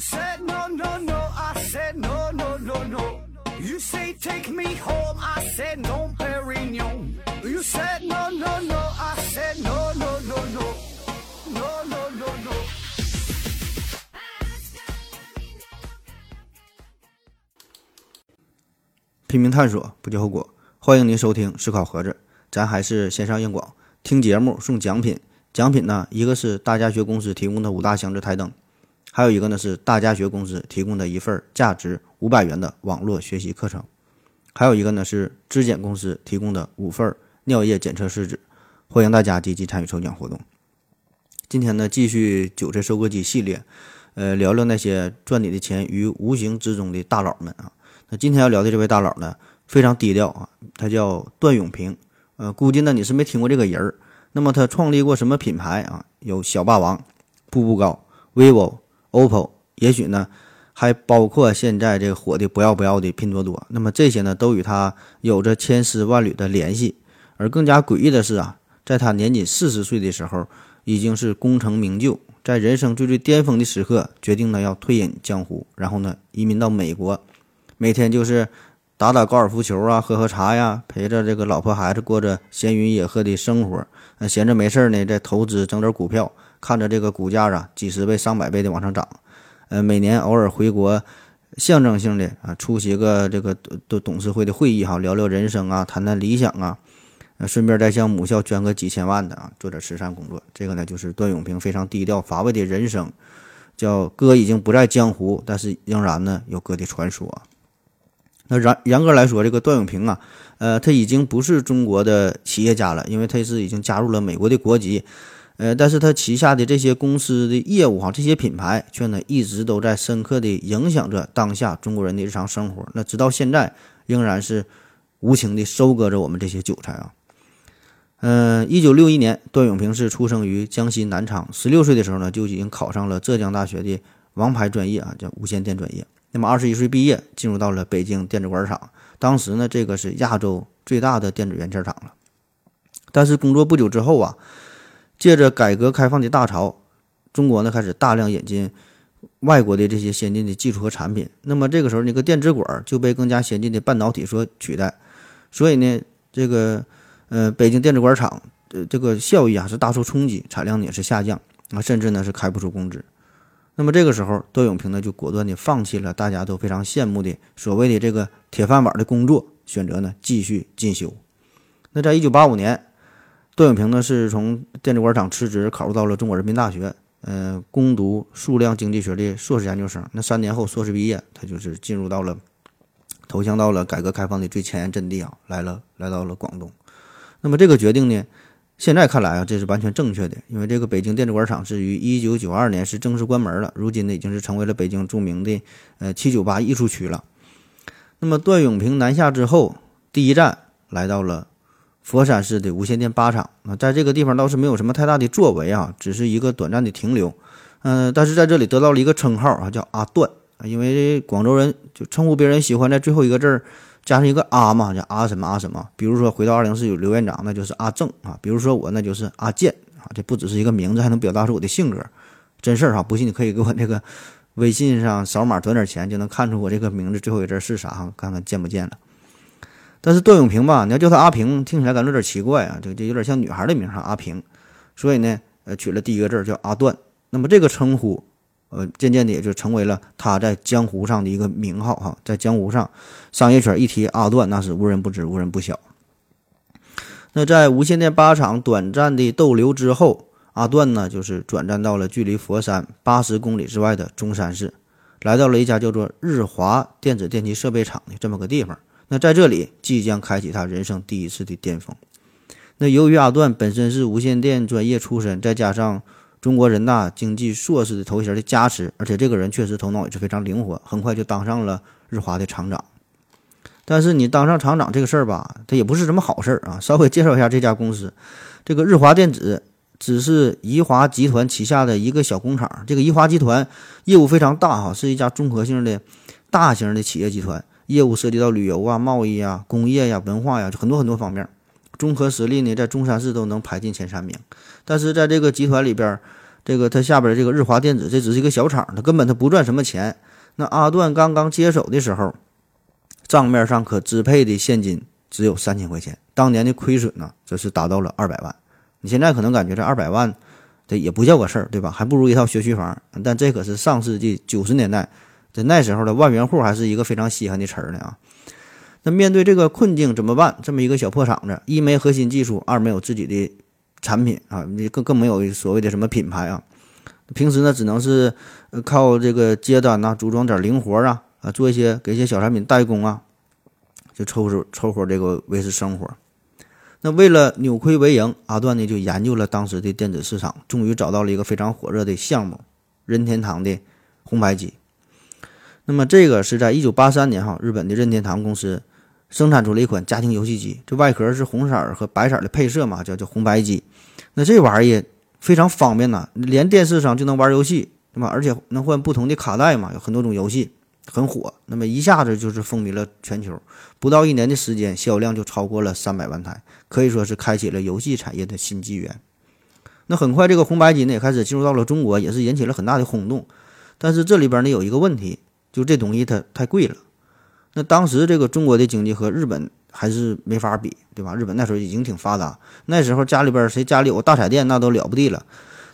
said no no no, I said no no no no. You say take me home, I said no, Perignon. You said no no no, I said no no no no, no no no no. 拼命探索，不计后果。欢迎您收听思考盒子，咱还是线上硬广，听节目送奖品。奖品呢，一个是大家学公司提供的五大箱子台灯，还有一个呢是大家学公司提供的一份价值五百元的网络学习课程，还有一个呢是质检公司提供的五份尿液检测试纸。欢迎大家积极参与抽奖活动。今天呢，继续韭菜收割机系列，呃，聊聊那些赚你的钱于无形之中的大佬们啊。那今天要聊的这位大佬呢，非常低调啊，他叫段永平。呃，估计呢你是没听过这个人儿。那么他创立过什么品牌啊？有小霸王、步步高、vivo、OPPO，也许呢还包括现在这个火的不要不要的拼多多。那么这些呢都与他有着千丝万缕的联系。而更加诡异的是啊，在他年仅四十岁的时候，已经是功成名就，在人生最最巅峰的时刻，决定呢要退隐江湖，然后呢移民到美国，每天就是打打高尔夫球啊，喝喝茶呀，陪着这个老婆孩子过着闲云野鹤的生活。那闲着没事儿呢，在投资整点股票，看着这个股价啊，几十倍、上百倍的往上涨。呃，每年偶尔回国，象征性的啊，出席个这个董董事会的会议哈，聊聊人生啊，谈谈理想啊，呃，顺便再向母校捐个几千万的啊，做点慈善工作。这个呢，就是段永平非常低调乏味的人生，叫哥已经不在江湖，但是仍然呢有哥的传说。那严严格来说，这个段永平啊。呃，他已经不是中国的企业家了，因为他是已经加入了美国的国籍。呃，但是他旗下的这些公司的业务哈，这些品牌却呢一直都在深刻的影响着当下中国人的日常生活。那直到现在，仍然是无情的收割着我们这些韭菜啊。嗯，一九六一年，段永平是出生于江西南昌，十六岁的时候呢，就已经考上了浙江大学的王牌专业啊，叫无线电专业。那么二十一岁毕业，进入到了北京电子管厂。当时呢，这个是亚洲最大的电子元件厂了。但是工作不久之后啊，借着改革开放的大潮，中国呢开始大量引进外国的这些先进的技术和产品。那么这个时候，那个电子管就被更加先进的半导体所取代。所以呢，这个呃，北京电子管厂的这个效益啊是大受冲击，产量呢也是下降啊，甚至呢是开不出工资。那么这个时候，段永平呢就果断地放弃了大家都非常羡慕的所谓的这个铁饭碗的工作，选择呢继续进修。那在一九八五年，段永平呢是从电子管厂辞职，考入到了中国人民大学，呃，攻读数量经济学的硕士研究生。那三年后硕士毕业，他就是进入到了投降到了改革开放的最前沿阵地啊，来了来到了广东。那么这个决定呢？现在看来啊，这是完全正确的，因为这个北京电子管厂是于一九九二年是正式关门了，如今呢已经是成为了北京著名的呃七九八艺术区了。那么段永平南下之后，第一站来到了佛山市的无线电八厂。啊在这个地方倒是没有什么太大的作为啊，只是一个短暂的停留。嗯，但是在这里得到了一个称号啊，叫阿段啊，因为广州人就称呼别人喜欢在最后一个字儿。加上一个阿嘛，叫阿什么阿什么。比如说回到二零四九刘院长，那就是阿正啊。比如说我，那就是阿健啊。这不只是一个名字，还能表达出我的性格，真事儿哈。不信你可以给我那个微信上扫码转点钱，就能看出我这个名字最后一个字是啥哈。看看见不见了。但是段永平吧，你要叫他阿平，听起来感觉有点奇怪啊，这这有点像女孩的名哈，阿平。所以呢，呃，取了第一个字叫阿段。那么这个称呼。呃，渐渐的也就成为了他在江湖上的一个名号哈，在江湖上，商业圈一提阿段，那是无人不知，无人不晓。那在无线电八厂短暂的逗留之后，阿段呢就是转战到了距离佛山八十公里之外的中山市，来到了一家叫做日华电子电器设备厂的这么个地方。那在这里即将开启他人生第一次的巅峰。那由于阿段本身是无线电专业出身，再加上中国人大经济硕士的头衔的加持，而且这个人确实头脑也是非常灵活，很快就当上了日华的厂长。但是你当上厂长这个事儿吧，它也不是什么好事儿啊。稍微介绍一下这家公司，这个日华电子只是宜华集团旗下的一个小工厂。这个宜华集团业务非常大哈，是一家综合性的大型的企业集团，业务涉及到旅游啊、贸易啊、工业呀、文化呀，就很多很多方面。综合实力呢，在中山市都能排进前三名。但是在这个集团里边，这个它下边这个日华电子，这只是一个小厂，它根本它不赚什么钱。那阿段刚刚接手的时候，账面上可支配的现金只有三千块钱，当年的亏损呢，则是达到了二百万。你现在可能感觉这二百万，这也不叫个事儿，对吧？还不如一套学区房。但这可是上世纪九十年代，在那时候的万元户还是一个非常稀罕的词儿呢啊。那面对这个困境怎么办？这么一个小破厂子，一没核心技术，二没有自己的产品啊，你更更没有所谓的什么品牌啊。平时呢，只能是靠这个接单呐，组装点零活啊，啊，做一些给一些小产品代工啊，就凑凑凑合这个维持生活。那为了扭亏为盈，阿段呢就研究了当时的电子市场，终于找到了一个非常火热的项目——任天堂的红白机。那么这个是在一九八三年哈，日本的任天堂公司。生产出了一款家庭游戏机，这外壳是红色儿和白色的配色嘛，叫叫红白机。那这玩意儿非常方便呐，连电视上就能玩游戏，对吧？而且能换不同的卡带嘛，有很多种游戏，很火。那么一下子就是风靡了全球，不到一年的时间，销量就超过了三百万台，可以说是开启了游戏产业的新纪元。那很快，这个红白机呢也开始进入到了中国，也是引起了很大的轰动。但是这里边呢有一个问题，就这东西它太贵了。那当时这个中国的经济和日本还是没法比，对吧？日本那时候已经挺发达，那时候家里边谁家里有个大彩电那都了不地了。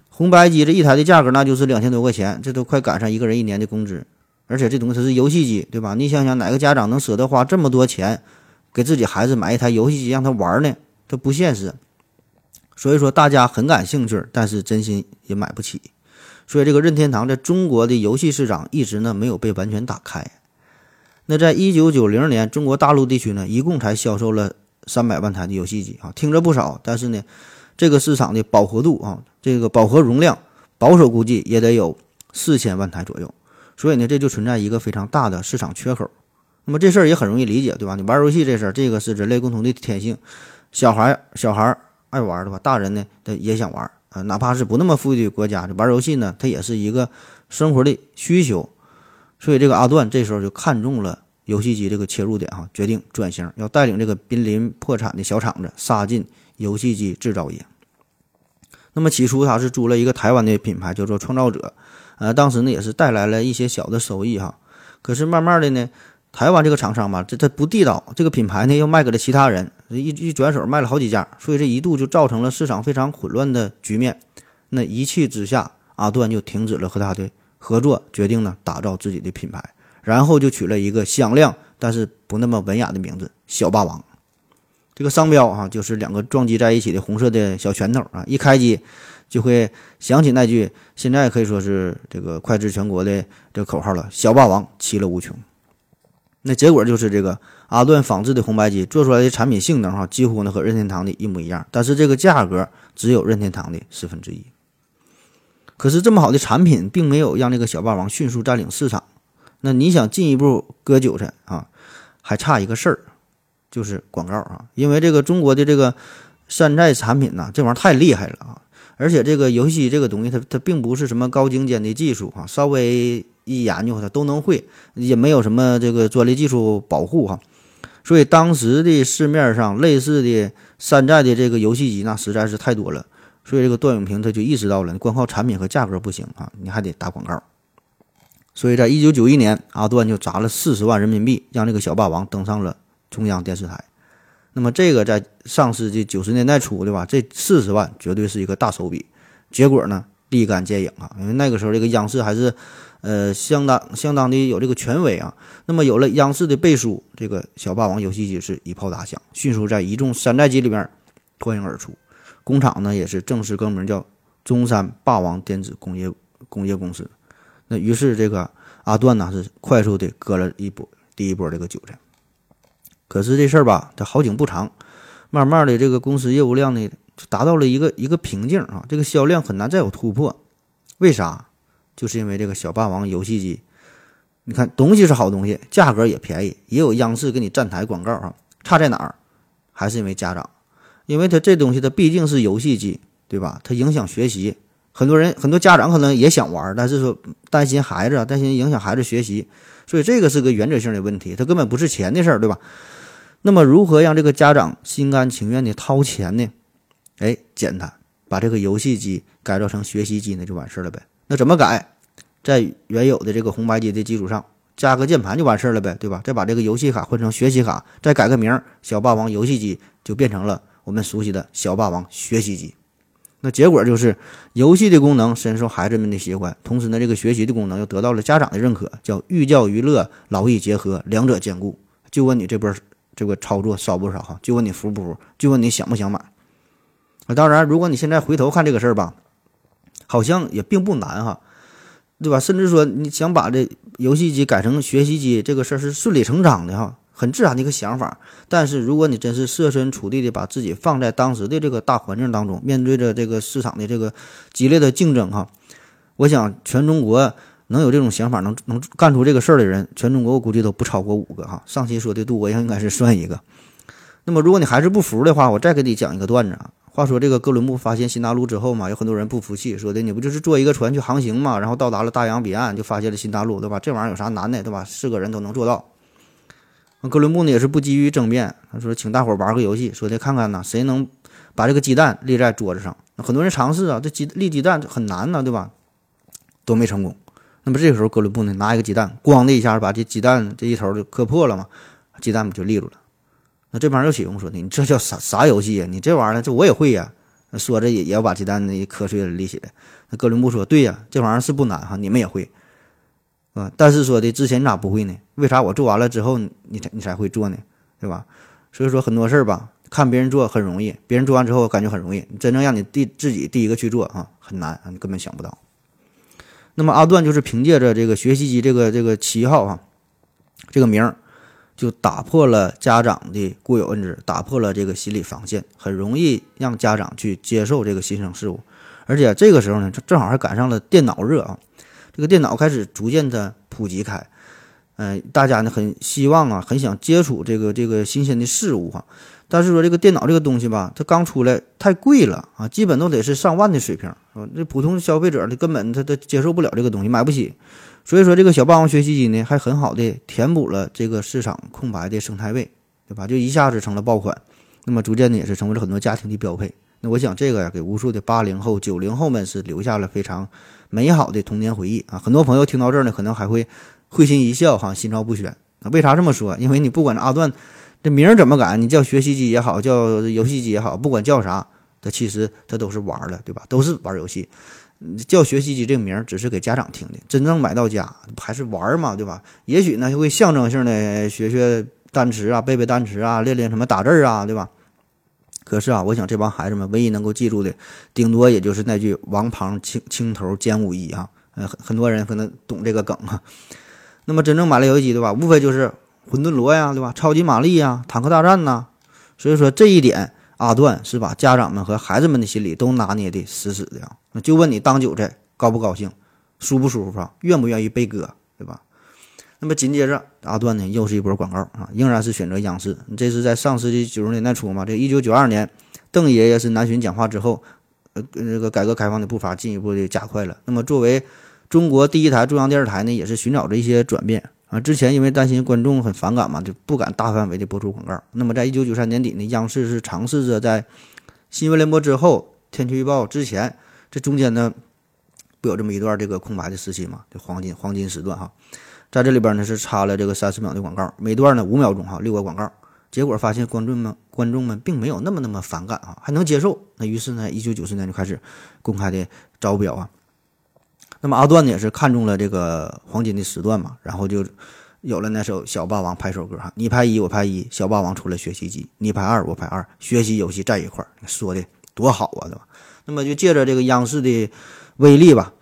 红白机这一台的价格那就是两千多块钱，这都快赶上一个人一年的工资。而且这东西它是游戏机，对吧？你想想哪个家长能舍得花这么多钱给自己孩子买一台游戏机让他玩呢？这不现实。所以说大家很感兴趣，但是真心也买不起。所以这个任天堂在中国的游戏市场一直呢没有被完全打开。那在一九九零年，中国大陆地区呢，一共才销售了三百万台的游戏机啊，听着不少，但是呢，这个市场的饱和度啊，这个饱和容量，保守估计也得有四千万台左右，所以呢，这就存在一个非常大的市场缺口。那么这事儿也很容易理解，对吧？你玩游戏这事儿，这个是人类共同的天性，小孩小孩爱玩的话，大人呢，他也想玩啊，哪怕是不那么富裕的国家，玩游戏呢，它也是一个生活的需求。所以这个阿段这时候就看中了游戏机这个切入点哈，决定转型，要带领这个濒临破产的小厂子杀进游戏机制造业。那么起初他是租了一个台湾的品牌叫做创造者，呃，当时呢也是带来了一些小的收益哈。可是慢慢的呢，台湾这个厂商吧，这它不地道，这个品牌呢又卖给了其他人，一一转手卖了好几家，所以这一度就造成了市场非常混乱的局面。那一气之下，阿段就停止了和他的。合作决定呢，打造自己的品牌，然后就取了一个响亮但是不那么文雅的名字“小霸王”。这个商标啊，就是两个撞击在一起的红色的小拳头啊，一开机就会想起那句现在可以说是这个脍炙全国的这个口号了：“小霸王其乐无穷。”那结果就是这个阿顿仿制的红白机做出来的产品性能哈，几乎呢和任天堂的一模一样，但是这个价格只有任天堂的四分之一。可是这么好的产品，并没有让这个小霸王迅速占领市场。那你想进一步割韭菜啊，还差一个事儿，就是广告啊。因为这个中国的这个山寨产品呢，这玩意儿太厉害了啊！而且这个游戏这个东西，它它并不是什么高精尖的技术啊，稍微一研究它都能会，也没有什么这个专利技术保护哈。所以当时的市面上类似的山寨的这个游戏机，那实在是太多了。所以这个段永平他就意识到了，光靠产品和价格不行啊，你还得打广告。所以在一九九一年，阿段就砸了四十万人民币，让这个小霸王登上了中央电视台。那么这个在上世纪九十年代初，对吧？这四十万绝对是一个大手笔。结果呢，立竿见影啊，因为那个时候这个央视还是呃相当相当的有这个权威啊。那么有了央视的背书，这个小霸王游戏机是一炮打响，迅速在一众山寨机里边脱颖而出。工厂呢也是正式更名叫中山霸王电子工业工业公司。那于是这个阿段呢是快速的割了一波第一波这个韭菜。可是这事儿吧，它好景不长，慢慢的这个公司业务量呢就达到了一个一个瓶颈啊，这个销量很难再有突破。为啥？就是因为这个小霸王游戏机，你看东西是好东西，价格也便宜，也有央视给你站台广告啊，差在哪儿？还是因为家长。因为它这东西它毕竟是游戏机，对吧？它影响学习，很多人很多家长可能也想玩，但是说担心孩子，担心影响孩子学习，所以这个是个原则性的问题，它根本不是钱的事儿，对吧？那么如何让这个家长心甘情愿的掏钱呢？哎，简单，把这个游戏机改造成学习机，那就完事儿了呗。那怎么改？在原有的这个红白机的基础上加个键盘就完事儿了呗，对吧？再把这个游戏卡换成学习卡，再改个名儿，小霸王游戏机就变成了我们熟悉的小霸王学习机。那结果就是游戏的功能深受孩子们的喜欢，同时呢，这个学习的功能又得到了家长的认可，叫寓教于乐，劳逸结合，两者兼顾。就问你这波这个操作烧不烧哈？就问你服不服？就问你想不想买？啊，当然，如果你现在回头看这个事儿吧，好像也并不难哈。对吧？甚至说你想把这游戏机改成学习机，这个事儿是顺理成章的哈，很自然的一个想法。但是如果你真是设身处地的把自己放在当时的这个大环境当中，面对着这个市场的这个激烈的竞争哈，我想全中国能有这种想法、能能干出这个事儿的人，全中国我估计都不超过五个哈。上期说的杜国应该是算一个。那么如果你还是不服的话，我再给你讲一个段子啊。话说这个哥伦布发现新大陆之后嘛，有很多人不服气，说的你不就是坐一个船去航行嘛，然后到达了大洋彼岸就发现了新大陆，对吧？这玩意儿有啥难的，对吧？是个人都能做到。哥伦布呢也是不急于争辩，他说请大伙玩个游戏，说的看看呢谁能把这个鸡蛋立在桌子上。很多人尝试啊，这鸡立鸡蛋很难呢，对吧？都没成功。那么这个时候哥伦布呢拿一个鸡蛋，咣的一下把这鸡蛋这一头就磕破了嘛，鸡蛋不就立住了？那这帮人又起哄说的，你这叫啥啥游戏呀？你这玩意儿这我也会呀。说着也也要把鸡蛋那磕碎了立起来。那哥伦布说：“对呀，这玩意儿是不难哈，你们也会，啊。但是说的之前你咋不会呢？为啥我做完了之后你才你才会做呢？对吧？所以说很多事儿吧，看别人做很容易，别人做完之后感觉很容易，真正让你第自己第一个去做啊，很难啊，你根本想不到。那么阿段就是凭借着这个学习机这个这个旗号啊，这个名儿。”就打破了家长的固有认知，打破了这个心理防线，很容易让家长去接受这个新生事物。而且这个时候呢，正好还赶上了电脑热啊，这个电脑开始逐渐的普及开，嗯，大家呢很希望啊，很想接触这个这个新鲜的事物哈。但是说这个电脑这个东西吧，它刚出来太贵了啊，基本都得是上万的水平，啊，这普通消费者他根本他他接受不了这个东西，买不起。所以说，这个小霸王学习机呢，还很好的填补了这个市场空白的生态位，对吧？就一下子成了爆款，那么逐渐的也是成为了很多家庭的标配。那我想，这个呀，给无数的八零后、九零后们是留下了非常美好的童年回忆啊！很多朋友听到这儿呢，可能还会会心一笑，哈，心照不宣。那为啥这么说？因为你不管阿段这名怎么改，你叫学习机也好，叫游戏机也好，不管叫啥，它其实它都是玩儿的，对吧？都是玩游戏。叫学习机这个名儿只是给家长听的，真正买到家还是玩儿嘛，对吧？也许呢会象征性的学学单词啊，背背单词啊，练练什么打字啊，对吧？可是啊，我想这帮孩子们唯一能够记住的，顶多也就是那句“王旁青青头兼武艺”啊。呃，很很多人可能懂这个梗啊。那么真正买了游戏机，对吧？无非就是魂斗罗呀，对吧？超级玛丽呀，坦克大战呐。所以说这一点。阿段是把家长们和孩子们的心理都拿捏的死死的啊！那就问你当韭菜高不高兴，舒不舒服啊？愿不愿意被割，对吧？那么紧接着阿段呢又是一波广告啊，仍然是选择央视。这是在上世纪九十年代初嘛？这一九九二年，邓爷爷是南巡讲话之后，呃，这个改革开放的步伐进一步的加快了。那么作为中国第一台中央电视台呢，也是寻找着一些转变。啊，之前因为担心观众很反感嘛，就不敢大范围的播出广告。那么，在一九九三年底呢，央视是尝试着在新闻联播之后、天气预报之前，这中间呢，不有这么一段这个空白的时期嘛？这黄金黄金时段哈，在这里边呢是插了这个三十秒的广告，每段呢五秒钟哈，六个广告。结果发现观众们观众们并没有那么那么反感啊，还能接受。那于是呢，一九九四年就开始公开的招标啊。那么阿段呢也是看中了这个黄金的时段嘛，然后就有了那首小霸王拍首歌哈，你拍一我拍一，小霸王出了学习机，你拍二我拍二，学习游戏在一块儿，说的多好啊，对吧？那么就借着这个央视的威力吧，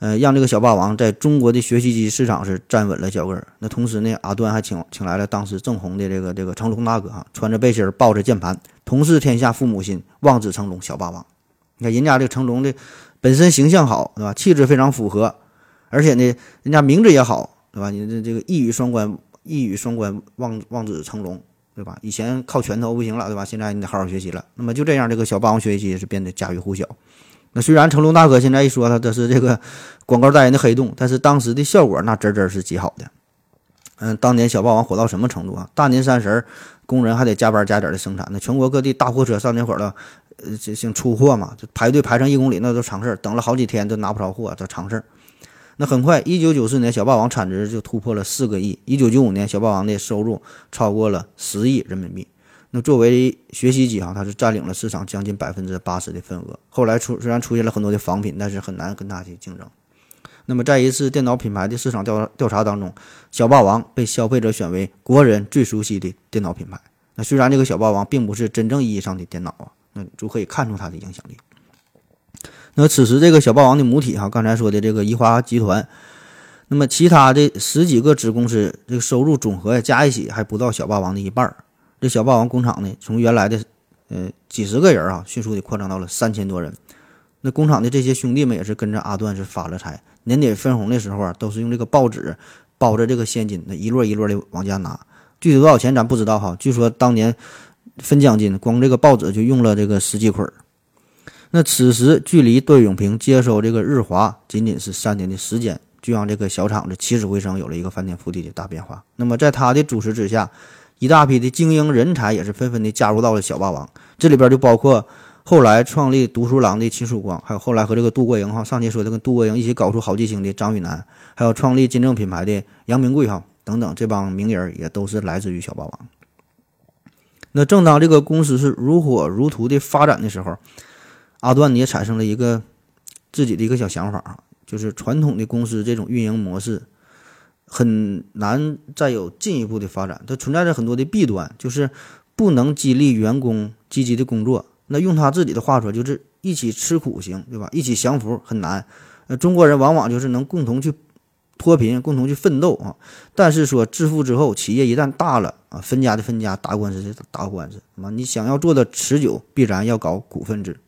呃，让这个小霸王在中国的学习机市场是站稳了脚跟。那同时呢，阿段还请请来了当时正红的这个这个成龙大哥哈，穿着背心抱着键盘，同是天下父母心，望子成龙小霸王。你看人家这个成龙的。本身形象好，对吧？气质非常符合，而且呢，人家名字也好，对吧？你这这个一语双关，一语双关，望望子成龙，对吧？以前靠拳头不行了，对吧？现在你得好好学习了。那么就这样，这个小霸王学习是变得家喻户晓。那虽然成龙大哥现在一说他这是这个 广告代言的黑洞，但是当时的效果那真真是极好的。嗯，当年小霸王火到什么程度啊？大年三十儿，工人还得加班加点的生产，那全国各地大货车上那会儿了，呃，这像出货嘛，就排队排上一公里，那都常事儿，等了好几天都拿不着货，这常事儿。那很快，一九九四年小霸王产值就突破了四个亿，一九九五年小霸王的收入超过了十亿人民币。那作为学习机哈，它是占领了市场将近百分之八十的份额。后来出虽然出现了很多的仿品，但是很难跟它去竞争。那么，在一次电脑品牌的市场调调查当中，小霸王被消费者选为国人最熟悉的电脑品牌。那虽然这个小霸王并不是真正意义上的电脑啊，那就可以看出它的影响力。那此时，这个小霸王的母体哈，刚才说的这个宜华集团，那么其他的十几个子公司，这个收入总和加一起还不到小霸王的一半儿。这小霸王工厂呢，从原来的呃几十个人啊，迅速的扩张到了三千多人。那工厂的这些兄弟们也是跟着阿段是发了财。年底分红的时候啊，都是用这个报纸包着这个现金，那一摞一摞的往家拿。具体多少钱咱不知道哈。据说当年分奖金，光这个报纸就用了这个十几捆儿。那此时距离段永平接收这个日华仅仅是三年的时间，就让这个小厂子起死回生，有了一个翻天覆地的大变化。那么在他的主持之下，一大批的精英人才也是纷纷的加入到了小霸王，这里边就包括。后来创立读书郎的秦曙光，还有后来和这个杜国营哈，上期说的跟杜国营一起搞出好记星的张宇南，还有创立金正品牌的杨明贵哈等等，这帮名人也都是来自于小霸王。那正当这个公司是如火如荼的发展的时候，阿段也产生了一个自己的一个小想法，就是传统的公司这种运营模式很难再有进一步的发展，它存在着很多的弊端，就是不能激励员工积极的工作。那用他自己的话说，就是一起吃苦行，对吧？一起享福很难。呃，中国人往往就是能共同去脱贫，共同去奋斗啊。但是说致富之后，企业一旦大了啊，分家的分家，打官司的打官司，那么你想要做的持久，必然要搞股份制。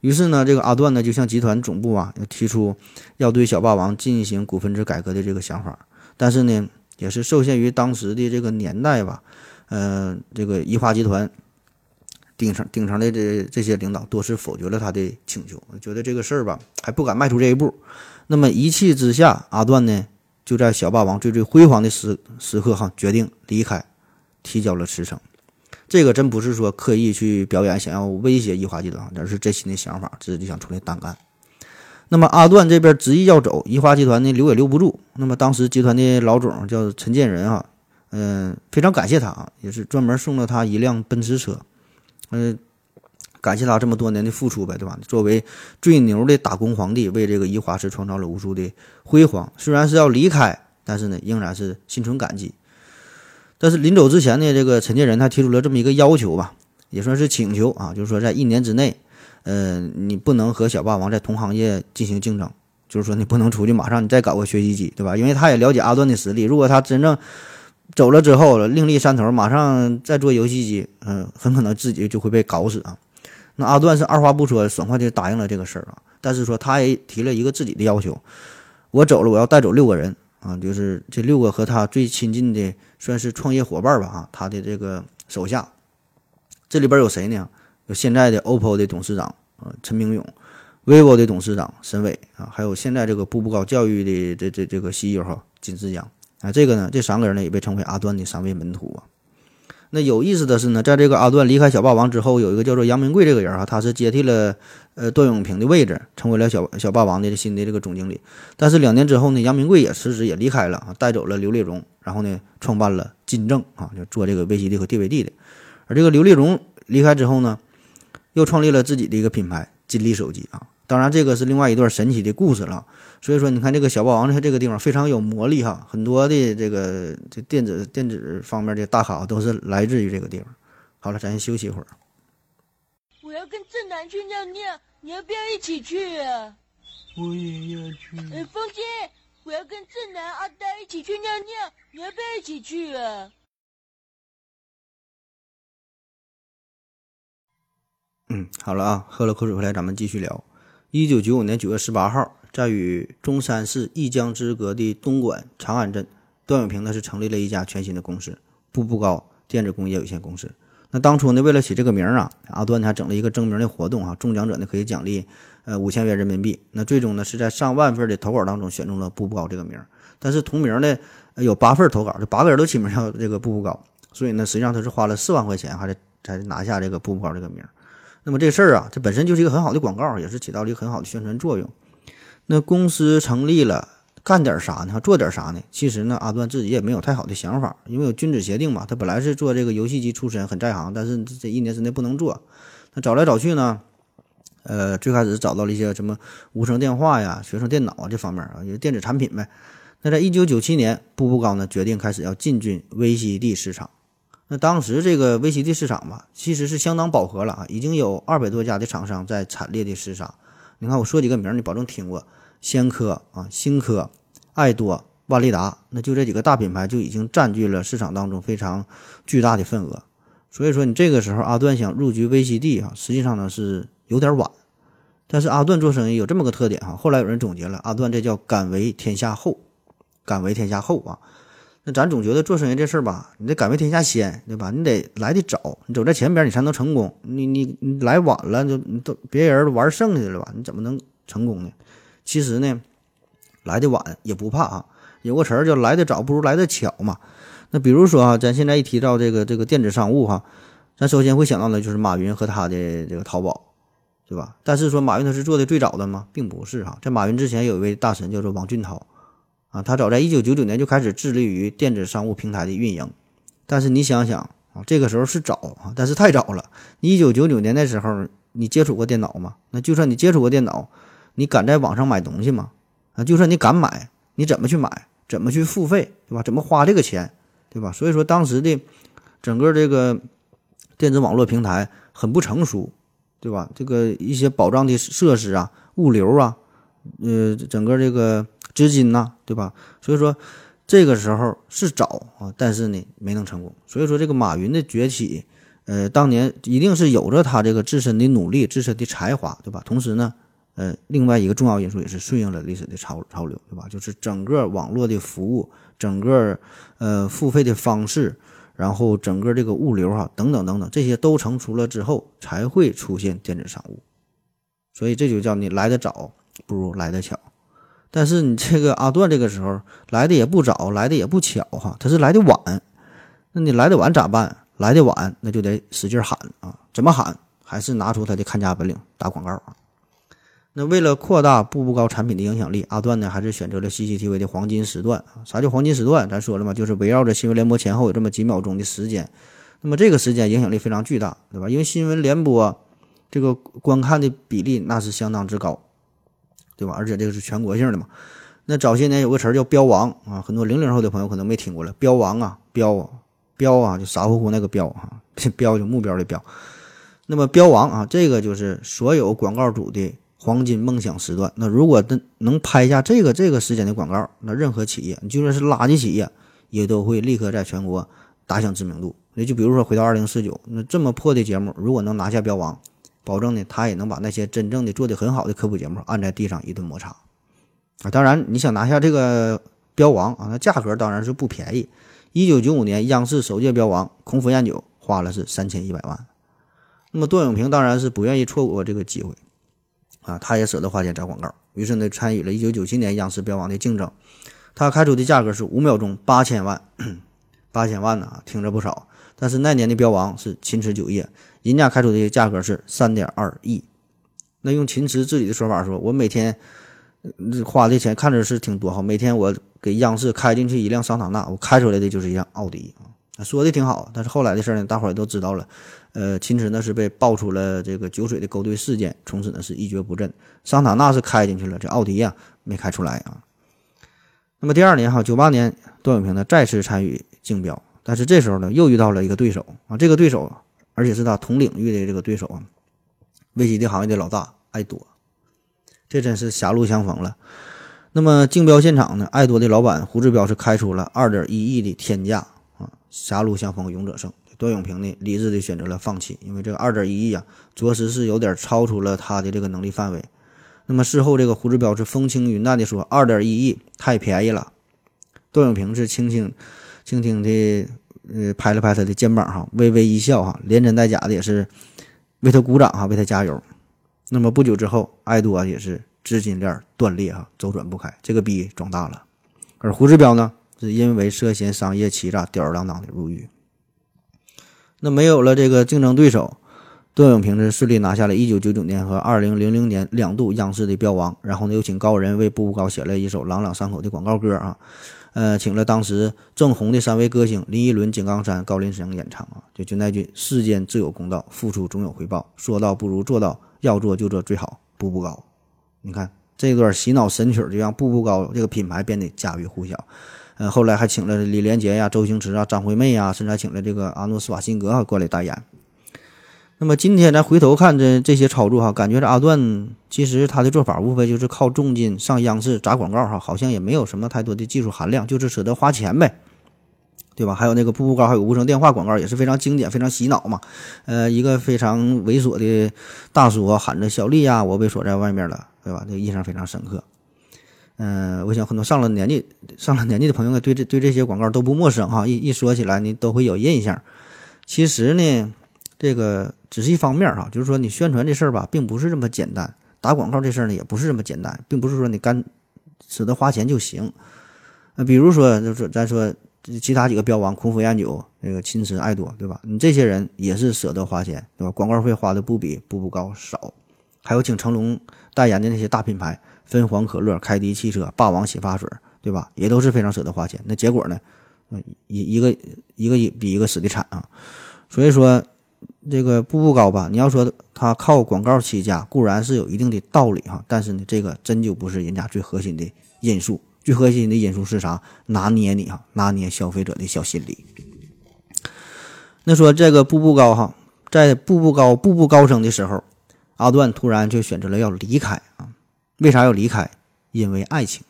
于是呢，这个阿段呢，就向集团总部啊，提出要对小霸王进行股份制改革的这个想法。但是呢，也是受限于当时的这个年代吧，嗯，这个宜华集团。顶层顶层的这这些领导多次否决了他的请求，觉得这个事儿吧还不敢迈出这一步。那么一气之下，阿段呢就在小霸王最最辉煌的时时刻哈，决定离开，提交了辞呈。这个真不是说刻意去表演，想要威胁易华集团，而是真心的想法，自己想出来单干。那么阿段这边执意要走，易华集团呢留也留不住。那么当时集团的老总叫陈建仁啊，嗯，非常感谢他啊，也是专门送了他一辆奔驰车。嗯，感谢他这么多年的付出呗，对吧？作为最牛的打工皇帝，为这个宜华是创造了无数的辉煌。虽然是要离开，但是呢，仍然是心存感激。但是临走之前呢，这个陈建仁他提出了这么一个要求吧，也算是请求啊，就是说在一年之内，呃，你不能和小霸王在同行业进行竞争，就是说你不能出去马上你再搞个学习机，对吧？因为他也了解阿段的实力，如果他真正走了之后，另立山头，马上再做游戏机，嗯，很可能自己就会被搞死啊。那阿段是二话不说，爽快的答应了这个事儿啊。但是说他也提了一个自己的要求，我走了，我要带走六个人啊，就是这六个和他最亲近的，算是创业伙伴吧啊，他的这个手下。这里边有谁呢？有现在的 OPPO 的董事长啊陈明勇，vivo 的董事长沈伟啊，还有现在这个步步高教育的这这这个 CEO 哈金志江。啊，这个呢，这三个人呢也被称为阿段的三位门徒啊。那有意思的是呢，在这个阿段离开小霸王之后，有一个叫做杨明贵这个人啊，他是接替了呃段永平的位置，成为了小小霸王的新的这个总经理。但是两年之后呢，杨明贵也辞职也离开了啊，带走了刘立荣，然后呢创办了金正啊，就做这个 VCD 和 DVD 的。而这个刘立荣离开之后呢，又创立了自己的一个品牌金立手机啊。当然，这个是另外一段神奇的故事了。所以说，你看这个小霸王它这个地方非常有魔力哈，很多的这个这电子电子方面的大咖都是来自于这个地方。好了，咱先休息一会儿。我要跟正南去尿尿，你要不要一起去啊？我也要去。哎，风姐，我要跟正南、阿呆一起去尿尿，你要不要一起去啊？嗯，好了啊，喝了口水回来，咱们继续聊。一九九五年九月十八号。在与中山市一江之隔的东莞长安镇，段永平呢是成立了一家全新的公司——步步高电子工业有限公司。那当初呢，为了起这个名儿啊，阿段还整了一个征名的活动啊，中奖者呢可以奖励呃五千元人民币。那最终呢是在上万份的投稿当中选中了步步高这个名儿。但是同名呢呃有八份投稿，这八个人都起名叫这个步步高，所以呢实际上他是花了四万块钱还是才拿下这个步步高这个名儿。那么这事儿啊，这本身就是一个很好的广告，也是起到了一个很好的宣传作用。那公司成立了。干点啥呢？做点啥呢？其实呢，阿段自己也没有太好的想法，因为有君子协定嘛。他本来是做这个游戏机出身，很在行，但是这一年之内不能做。那找来找去呢，呃，最开始找到了一些什么无声电话呀、学生电脑啊这方面啊，也电子产品呗。那在一九九七年，步步高呢决定开始要进军 VCD 市场。那当时这个 VCD 市场吧，其实是相当饱和了啊，已经有二百多家的厂商在惨烈的厮杀。你看我说几个名，你保证听过。先科啊，新科、爱多、万利达，那就这几个大品牌就已经占据了市场当中非常巨大的份额。所以说，你这个时候阿段想入局 VCD 啊，实际上呢是有点晚。但是阿段做生意有这么个特点哈，后来有人总结了，阿段这叫敢为天下后，敢为天下后啊。那咱总觉得做生意这事儿吧，你得敢为天下先，对吧？你得来的早，你走在前边，你才能成功。你你你来晚了，就你都别人玩剩下的了吧？你怎么能成功呢？其实呢，来的晚也不怕啊。有个词儿叫“来的早不如来的巧”嘛。那比如说啊，咱现在一提到这个这个电子商务哈，咱首先会想到的就是马云和他的这个淘宝，对吧？但是说马云他是做的最早的吗？并不是哈。在马云之前，有一位大神叫做王俊涛啊，他早在一九九九年就开始致力于电子商务平台的运营。但是你想想啊，这个时候是早啊，但是太早了。一九九九年那时候，你接触过电脑吗？那就算你接触过电脑。你敢在网上买东西吗？啊，就算你敢买，你怎么去买？怎么去付费？对吧？怎么花这个钱？对吧？所以说当时的整个这个电子网络平台很不成熟，对吧？这个一些保障的设施啊、物流啊，呃，整个这个资金呐，对吧？所以说这个时候是早啊，但是呢没能成功。所以说这个马云的崛起，呃，当年一定是有着他这个自身的努力、自身的才华，对吧？同时呢。呃，另外一个重要因素也是顺应了历史的潮潮流，对吧？就是整个网络的服务，整个呃付费的方式，然后整个这个物流哈，等等等等，这些都成熟了之后，才会出现电子商务。所以这就叫你来的早不如来的巧。但是你这个阿段这个时候来的也不早，来的也不巧哈，他是来的晚。那你来的晚咋办？来的晚那就得使劲喊啊！怎么喊？还是拿出他的看家本领，打广告啊！那为了扩大步步高产品的影响力，阿段呢还是选择了 CCTV 的黄金时段。啥叫黄金时段？咱说了嘛，就是围绕着新闻联播前后有这么几秒钟的时间。那么这个时间影响力非常巨大，对吧？因为新闻联播这个观看的比例那是相当之高，对吧？而且这个是全国性的嘛。那早些年有个词儿叫“标王”啊，很多零零后的朋友可能没听过了。标王啊，标啊标啊，就傻乎乎那个标啊，标就目标的标。那么标王啊，这个就是所有广告主的。黄金梦想时段，那如果能能拍下这个这个时间的广告，那任何企业，你就算是垃圾企业，也都会立刻在全国打响知名度。那就比如说回到二零四九，那这么破的节目，如果能拿下标王，保证呢，他也能把那些真正的做的很好的科普节目按在地上一顿摩擦啊。当然，你想拿下这个标王啊，那价格当然是不便宜。一九九五年，央视首届标王空腹宴酒花了是三千一百万。那么段永平当然是不愿意错过这个机会。啊，他也舍得花钱找广告，于是呢，参与了1997年央视标王的竞争。他开出的价格是五秒钟八千万，八千万呢，听着不少。但是那年的标王是秦池酒业，人家开出的价格是三点二亿。那用秦池自己的说法说，我每天花的钱看着是挺多哈，每天我给央视开进去一辆桑塔纳，我开出来的就是一辆奥迪啊。说的挺好，但是后来的事呢，大伙儿都知道了。呃，秦池呢是被爆出了这个酒水的勾兑事件，从此呢是一蹶不振。桑塔纳是开进去了，这奥迪呀没开出来啊。那么第二年哈，九八年段永平呢再次参与竞标，但是这时候呢又遇到了一个对手啊，这个对手而且是他同领域的这个对手啊威基的行业的老大爱多，这真是狭路相逢了。那么竞标现场呢，爱多的老板胡志标是开出了二点一亿的天价啊。狭路相逢勇者胜，段永平呢理智的选择了放弃，因为这个二点一亿啊，着实是有点超出了他的这个能力范围。那么事后这个胡志标是风轻云淡的说，二点一亿太便宜了。段永平是轻轻轻轻的呃拍了拍他的肩膀哈，微微一笑哈，连真带假的也是为他鼓掌哈，为他加油。那么不久之后，爱多也是资金链断裂哈，周转不开，这个逼装大了。而胡志彪呢，是因为涉嫌商业欺诈，吊儿郎当的入狱。那没有了这个竞争对手，段永平是顺利拿下了一九九九年和二零零零年两度央视的标王。然后呢，又请高人为步步高写了一首朗朗上口的广告歌啊，呃，请了当时正红的三位歌星林依轮、井冈山、高林生演唱啊，就就那句“世间自有公道，付出总有回报，说到不如做到，要做就做最好，步步高。”你看这段洗脑神曲，就让步步高这个品牌变得家喻户晓。呃，后来还请了李连杰呀、周星驰啊、张惠妹呀，甚至还请了这个阿诺斯瓦辛格啊过来代言。那么今天咱回头看这这些操作哈，感觉这阿段其实他的做法无非就是靠重金上央视砸广告哈，好像也没有什么太多的技术含量，就是舍得花钱呗，对吧？还有那个步步高，还有无声电话广告也是非常经典、非常洗脑嘛。呃，一个非常猥琐的大叔喊着“小丽呀，我被锁在外面了”，对吧？这个印象非常深刻。嗯，我想很多上了年纪、上了年纪的朋友对这对这些广告都不陌生哈，一一说起来你都会有印象。其实呢，这个只是一方面哈，就是说你宣传这事儿吧，并不是这么简单；打广告这事儿呢，也不是这么简单，并不是说你干舍得花钱就行。呃，比如说，就是咱说其他几个标王，空腹宴酒，那个青池爱多，对吧？你这些人也是舍得花钱，对吧？广告费花的不比步步高少，还有请成龙代言的那些大品牌。芬黄可乐、凯迪汽车、霸王洗发水，对吧？也都是非常舍得花钱。那结果呢？一一个一个比一个死的惨啊！所以说，这个步步高吧，你要说他靠广告起家，固然是有一定的道理哈，但是呢，这个真就不是人家最核心的因素。最核心的因素是啥？拿捏你哈，拿捏消费者的小心理。那说这个步步高哈，在步步高步步高升的时候，阿段突然就选择了要离开啊。为啥要离开？因为爱情。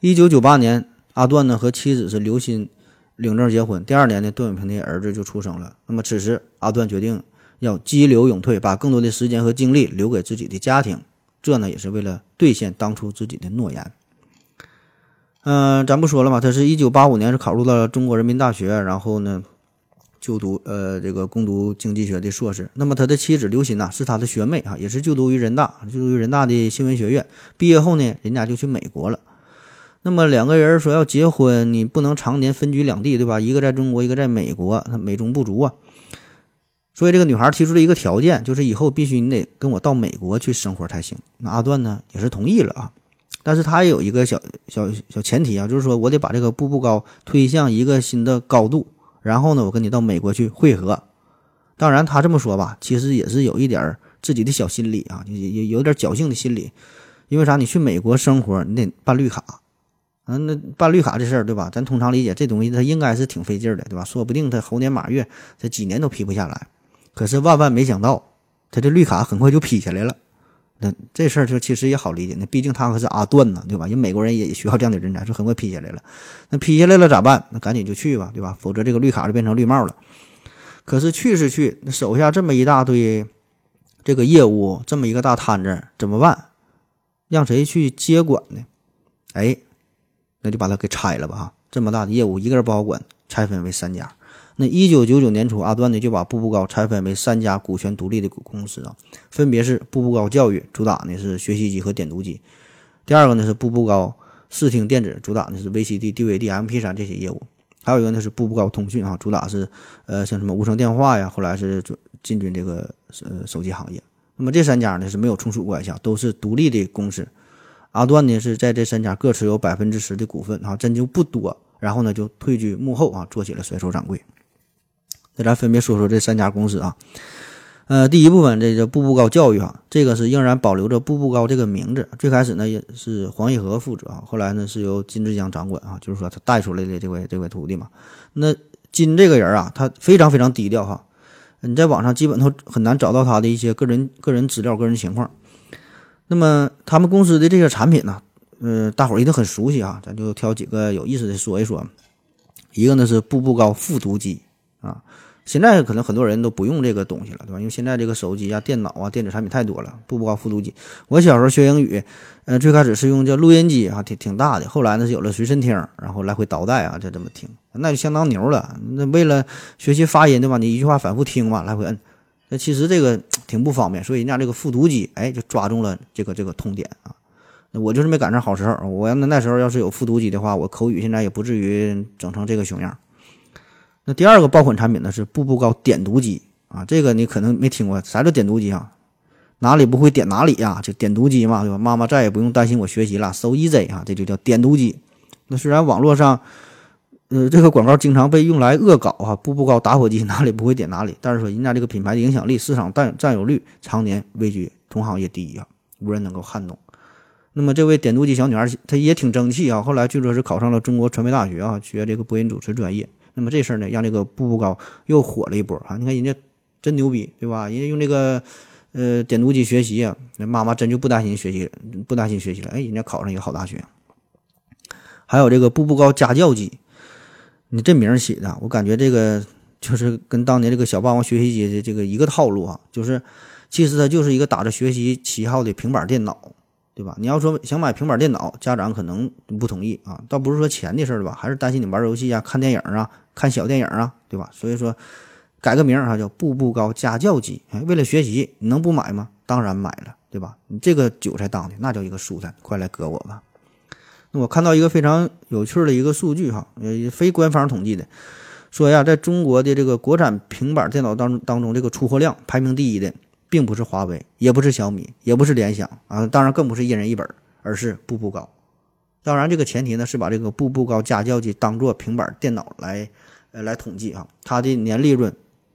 一九九八年，阿段呢和妻子是刘鑫领证结婚。第二年呢，段永平的儿子就出生了。那么此时，阿段决定要激流勇退，把更多的时间和精力留给自己的家庭。这呢，也是为了兑现当初自己的诺言。嗯，咱不说了嘛，他是一九八五年是考入到了中国人民大学，然后呢。就读呃这个攻读经济学的硕士，那么他的妻子刘鑫呐是他的学妹啊，也是就读于人大，就读于人大的新闻学院。毕业后呢，人家就去美国了。那么两个人说要结婚，你不能常年分居两地，对吧？一个在中国，一个在美国，他美中不足啊。所以这个女孩提出了一个条件，就是以后必须你得跟我到美国去生活才行。那阿段呢也是同意了啊，但是他也有一个小小小前提啊，就是说我得把这个步步高推向一个新的高度。然后呢，我跟你到美国去会合。当然，他这么说吧，其实也是有一点自己的小心理啊，有有有点侥幸的心理。因为啥？你去美国生活，你得办绿卡。嗯，那办绿卡这事儿，对吧？咱通常理解，这东西它应该是挺费劲儿的，对吧？说不定他猴年马月，这几年都批不下来。可是万万没想到，他这绿卡很快就批下来了。那这事儿就其实也好理解，那毕竟他可是阿段呢，对吧？人美国人也需要这样的人才，就很快批下来了。那批下来了咋办？那赶紧就去吧，对吧？否则这个绿卡就变成绿帽了。可是去是去，那手下这么一大堆这个业务，这么一个大摊子，怎么办？让谁去接管呢？哎，那就把它给拆了吧，哈！这么大的业务，一个人不好管，拆分为三家。那一九九九年初，阿段呢就把步步高拆分为三家股权独立的公司啊，分别是步步高教育，主打呢是学习机和点读机；第二个呢是步步高视听电子，主打的是 VCD、DVD、MP3 这些业务；还有一个呢是步步高通讯啊，主打是呃像什么无声电话呀，后来是进军这个呃手机行业。那么这三家呢是没有从属关系，都是独立的公司。阿段呢是在这三家各持有百分之十的股份啊，真就不多。然后呢就退居幕后啊，做起了甩手掌柜。那咱分别说说这三家公司啊，呃，第一部分这个步步高教育哈，这个是仍然保留着步步高这个名字。最开始呢也是黄义和负责啊，后来呢是由金志江掌管啊，就是说他带出来的这位这位徒弟嘛。那金这个人啊，他非常非常低调哈，你在网上基本都很难找到他的一些个人个人资料、个人情况。那么他们公司的这些产品呢，呃，大伙儿一定很熟悉啊，咱就挑几个有意思的说一说。一个呢是步步高复读机啊。现在可能很多人都不用这个东西了，对吧？因为现在这个手机啊、电脑啊、电子产品太多了，步步高复读机。我小时候学英语，呃，最开始是用叫录音机啊，挺挺大的。后来呢是有了随身听，然后来回倒带啊，就这么听，那就相当牛了。那为了学习发音，对吧？你一句话反复听嘛，来回摁。那其实这个挺不方便，所以人家这个复读机，哎，就抓中了这个这个痛点啊。我就是没赶上好时候，我要那那时候要是有复读机的话，我口语现在也不至于整成这个熊样。那第二个爆款产品呢是步步高点读机啊，这个你可能没听过，啥叫点读机啊？哪里不会点哪里呀，就点读机嘛，对吧？妈妈再也不用担心我学习了，so easy 啊，这就叫点读机。那虽然网络上，呃，这个广告经常被用来恶搞啊，步步高打火机哪里不会点哪里，但是说人家这个品牌的影响力、市场占占有率常年位居同行业第一啊，无人能够撼动。那么这位点读机小女孩她也挺争气啊，后来据说是考上了中国传媒大学啊，学这个播音主持专业。那么这事儿呢，让这个步步高又火了一波啊！你看人家真牛逼，对吧？人家用这个呃点读机学习啊，那妈妈真就不担心学习，不担心学习了。哎，人家考上一个好大学。还有这个步步高家教机，你这名儿起的，我感觉这个就是跟当年这个小霸王学习机的这个一个套路啊，就是其实它就是一个打着学习旗号的平板电脑。对吧？你要说想买平板电脑，家长可能不同意啊。倒不是说钱的事儿吧，还是担心你玩游戏啊、看电影啊、看小电影啊，对吧？所以说改个名儿哈，叫步步高家教机。哎，为了学习，你能不买吗？当然买了，对吧？你这个韭菜当的那叫一个蔬菜，快来割我吧。那我看到一个非常有趣的一个数据哈，呃，非官方统计的，说呀，在中国的这个国产平板电脑当当中，这个出货量排名第一的。并不是华为，也不是小米，也不是联想啊，当然更不是一人一本，而是步步高。当然，这个前提呢是把这个步步高家教机当做平板电脑来，呃，来统计啊，它的年利润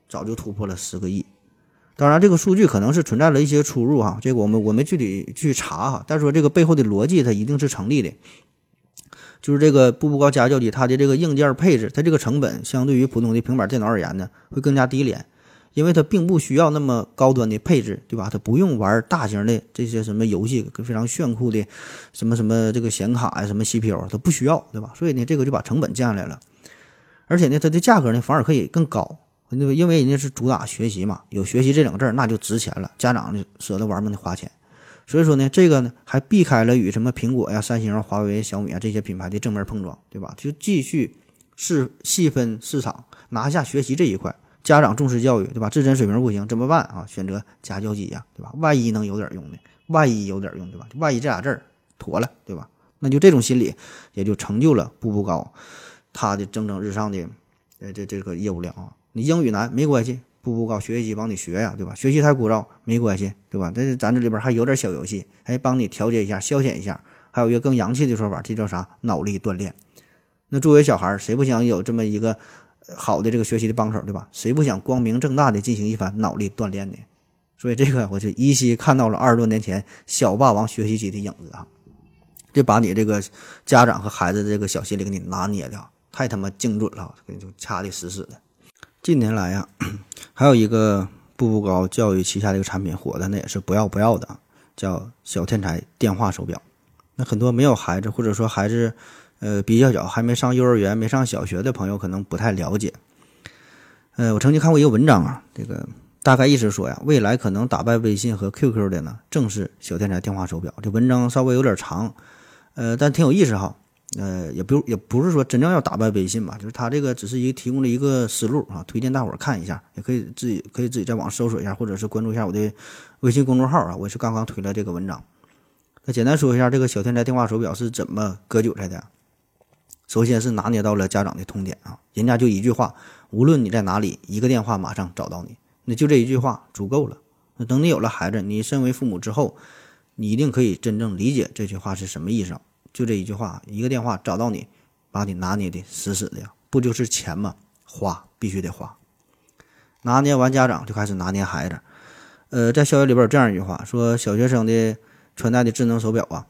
早就突破了十个亿。当然，这个数据可能是存在了一些出入哈，这个我们我们具体去查哈，但是说这个背后的逻辑它一定是成立的，就是这个步步高家教机它的这个硬件配置，它这个成本相对于普通的平板电脑而言呢，会更加低廉。因为它并不需要那么高端的配置，对吧？它不用玩大型的这些什么游戏，非常炫酷的什么什么这个显卡呀，什么 CPU，它不需要，对吧？所以呢，这个就把成本降下来了，而且呢，它的价格呢反而可以更高，因为因为人家是主打学习嘛，有学习这两个字那就值钱了，家长就舍得玩命的花钱，所以说呢，这个呢还避开了与什么苹果呀、三星、华为、小米啊这些品牌的正面碰撞，对吧？就继续是细分市场，拿下学习这一块。家长重视教育，对吧？自身水平不行怎么办啊？选择家教机呀，对吧？万一能有点用呢？万一有点用，对吧？万一这俩字儿妥了，对吧？那就这种心理也就成就了步步高他的蒸蒸日上的呃这这个业务量啊。你英语难没关系，步步高学习机帮你学呀，对吧？学习太枯燥没关系，对吧？但是咱这里边还有点小游戏，哎帮你调节一下、消遣一下。还有一个更洋气的说法，这叫啥？脑力锻炼。那作为小孩，谁不想有这么一个？好的，这个学习的帮手，对吧？谁不想光明正大的进行一番脑力锻炼呢？所以这个我就依稀看到了二十多年前小霸王学习机的影子啊！这把你这个家长和孩子的这个小心灵给你拿捏的太他妈精准了，给你就掐的死死的。近年来呀，还有一个步步高教育旗下的一个产品火的，那也是不要不要的，叫小天才电话手表。那很多没有孩子或者说孩子。呃，比较小还没上幼儿园、没上小学的朋友可能不太了解。呃，我曾经看过一个文章啊，这个大概意思说呀，未来可能打败微信和 QQ 的呢，正是小天才电话手表。这文章稍微有点长，呃，但挺有意思哈。呃，也不也不是说真正要打败微信吧，就是他这个只是一个提供了一个思路啊，推荐大伙儿看一下，也可以自己可以自己在网搜索一下，或者是关注一下我的微信公众号啊，我是刚刚推了这个文章。那简单说一下，这个小天才电话手表是怎么割韭菜的？首先是拿捏到了家长的痛点啊，人家就一句话，无论你在哪里，一个电话马上找到你，那就这一句话足够了。那等你有了孩子，你身为父母之后，你一定可以真正理解这句话是什么意思。就这一句话，一个电话找到你，把你拿捏的死死的，不就是钱吗？花必须得花。拿捏完家长，就开始拿捏孩子。呃，在校园里边有这样一句话，说小学生的穿戴的智能手表啊。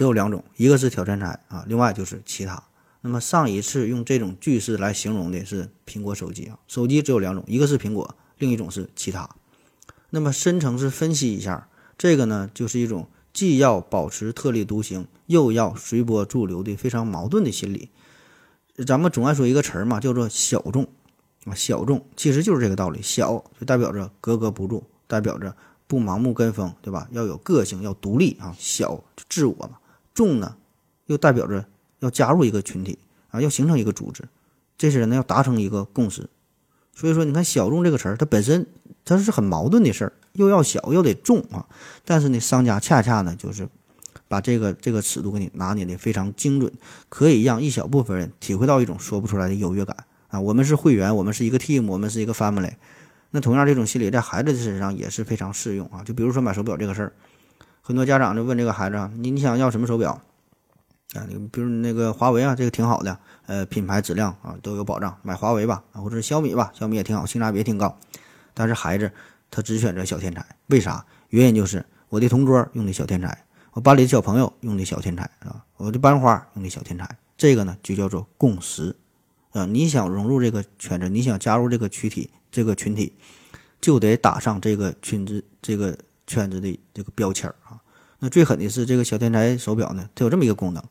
只有两种，一个是挑战才啊，另外就是其他。那么上一次用这种句式来形容的是苹果手机啊，手机只有两种，一个是苹果，另一种是其他。那么深层次分析一下，这个呢就是一种既要保持特立独行，又要随波逐流的非常矛盾的心理。咱们总爱说一个词儿嘛，叫做小众。啊，小众其实就是这个道理，小就代表着格格不入，代表着不盲目跟风，对吧？要有个性，要独立啊，小就自我嘛。众呢，又代表着要加入一个群体啊，要形成一个组织，这些人呢要达成一个共识。所以说，你看“小众”这个词儿，它本身它是很矛盾的事儿，又要小又得重啊。但是呢，商家恰恰呢就是把这个这个尺度给你拿捏的非常精准，可以让一小部分人体会到一种说不出来的优越感啊。我们是会员，我们是一个 team，我们是一个 family。那同样这种心理在孩子的身上也是非常适用啊。就比如说买手表这个事儿，很多家长就问这个孩子啊，你你想要什么手表啊？你比如那个华为啊，这个挺好的。呃，品牌质量啊都有保障，买华为吧，啊或者小米吧，小米也挺好，性价比也挺高。但是孩子他只选择小天才，为啥？原因就是我的同桌用的小天才，我班里的小朋友用的小天才啊，我的班花用的小天才，这个呢就叫做共识啊。你想融入这个圈子，你想加入这个群体，这个群体就得打上这个圈子这个圈子的这个标签儿。那最狠的是这个小天才手表呢，它有这么一个功能，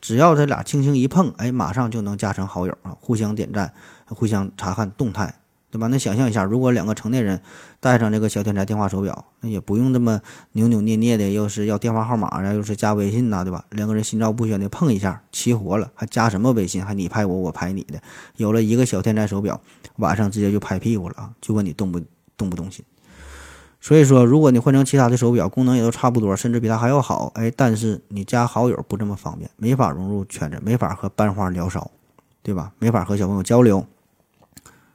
只要他俩轻轻一碰，哎，马上就能加成好友啊，互相点赞，互相查看动态，对吧？那想象一下，如果两个成年人带上这个小天才电话手表，那也不用这么扭扭捏捏的，又是要电话号码啊，又是加微信呐，对吧？两个人心照不宣的碰一下，齐活了，还加什么微信？还你拍我，我拍你的，有了一个小天才手表，晚上直接就拍屁股了啊，就问你动不动不动心。所以说，如果你换成其他的手表，功能也都差不多，甚至比它还要好，哎，但是你加好友不这么方便，没法融入圈子，没法和班花聊骚，对吧？没法和小朋友交流。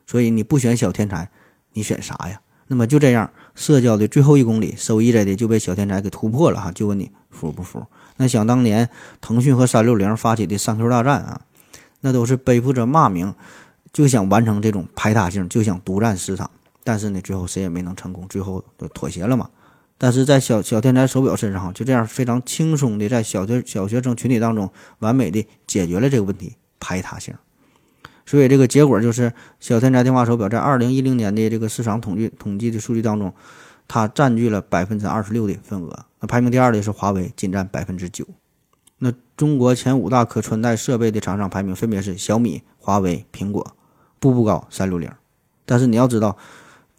所以你不选小天才，你选啥呀？那么就这样，社交的最后一公里，收益在的就被小天才给突破了哈。就问你服不服？那想当年，腾讯和三六零发起的三 Q 大战啊，那都是背负着骂名，就想完成这种排他性，就想独占市场。但是呢，最后谁也没能成功，最后就妥协了嘛。但是在小小天才手表身上，就这样非常轻松的在小学小学生群体当中完美的解决了这个问题，排他性。所以这个结果就是，小天才电话手表在二零一零年的这个市场统计统计的数据当中，它占据了百分之二十六的份额。那排名第二的是华为，仅占百分之九。那中国前五大可穿戴设备的厂商排名分别是小米、华为、苹果、步步高、三六零。但是你要知道。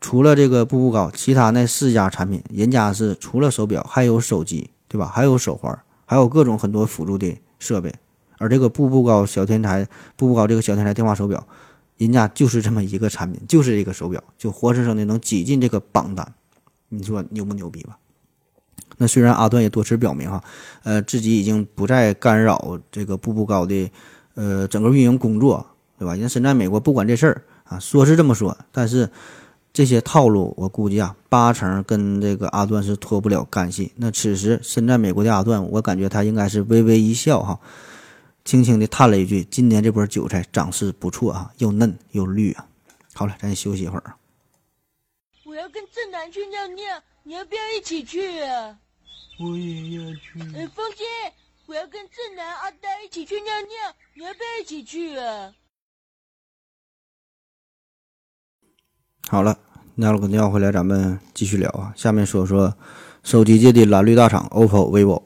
除了这个步步高，其他那四家产品，人家是除了手表还有手机，对吧？还有手环，还有各种很多辅助的设备。而这个步步高小天才，步步高这个小天才电话手表，人家就是这么一个产品，就是一个手表，就活生生的能挤进这个榜单。你说牛不牛逼吧？那虽然阿段也多次表明哈，呃，自己已经不再干扰这个步步高的呃整个运营工作，对吧？人家身在美国不管这事儿啊，说是这么说，但是。这些套路，我估计啊，八成跟这个阿段是脱不了干系。那此时身在美国的阿段，我感觉他应该是微微一笑，哈，轻轻的叹了一句：“今年这波韭菜长势不错啊，又嫩又绿啊。”好了，咱休息一会儿。我要跟正南去尿尿，你要不要一起去啊？我也要去。呃，风心，我要跟正南、阿呆一起去尿尿，你要不要一起去啊？好了，尿了个尿回来，咱们继续聊啊。下面说说手机界的蓝绿大厂 OPPO、vivo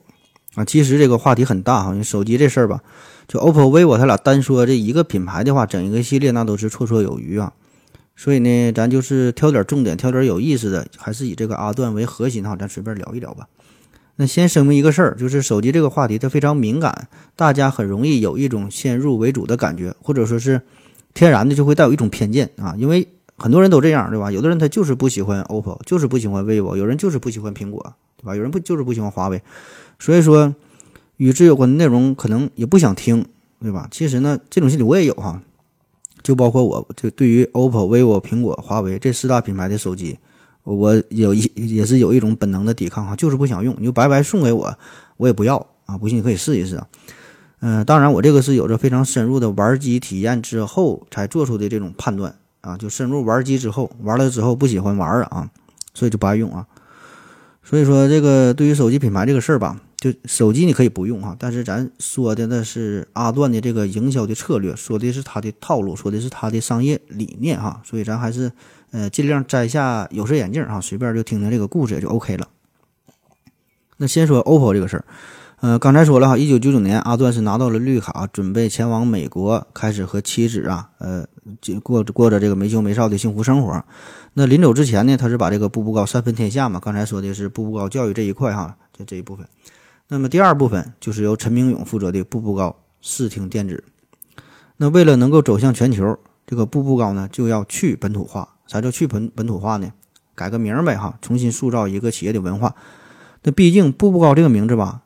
啊。其实这个话题很大哈，因为手机这事儿吧，就 OPPO、vivo 它俩单说这一个品牌的话，整一个系列那都是绰绰有余啊。所以呢，咱就是挑点重点，挑点有意思的，还是以这个阿段为核心哈，咱随便聊一聊吧。那先声明一个事儿，就是手机这个话题它非常敏感，大家很容易有一种先入为主的感觉，或者说是天然的就会带有一种偏见啊，因为。很多人都这样，对吧？有的人他就是不喜欢 OPPO，就是不喜欢 vivo，有人就是不喜欢苹果，对吧？有人不就是不喜欢华为，所以说与之有关的内容可能也不想听，对吧？其实呢，这种心理我也有哈，就包括我，就对于 OPPO、vivo、苹果、华为这四大品牌的手机，我有一也是有一种本能的抵抗哈，就是不想用，你就白白送给我，我也不要啊！不信你可以试一试啊。嗯，当然我这个是有着非常深入的玩机体验之后才做出的这种判断。啊，就深入玩机之后，玩了之后不喜欢玩了啊，所以就不爱用啊。所以说，这个对于手机品牌这个事儿吧，就手机你可以不用哈，但是咱说的那是阿段的这个营销的策略，说的是他的套路，说的是他的商业理念哈。所以咱还是呃尽量摘下有色眼镜啊，随便就听听这个故事也就 OK 了。那先说 OPPO 这个事儿，呃，刚才说了哈，一九九九年，阿段是拿到了绿卡，准备前往美国，开始和妻子啊，呃，过过着这个没羞没臊的幸福生活。那临走之前呢，他是把这个步步高三分天下嘛，刚才说的是步步高教育这一块哈，就这一部分。那么第二部分就是由陈明勇负责的步步高视听电子。那为了能够走向全球，这个步步高呢就要去本土化。啥叫去本本土化呢？改个名呗哈，重新塑造一个企业的文化。那毕竟步步高这个名字吧。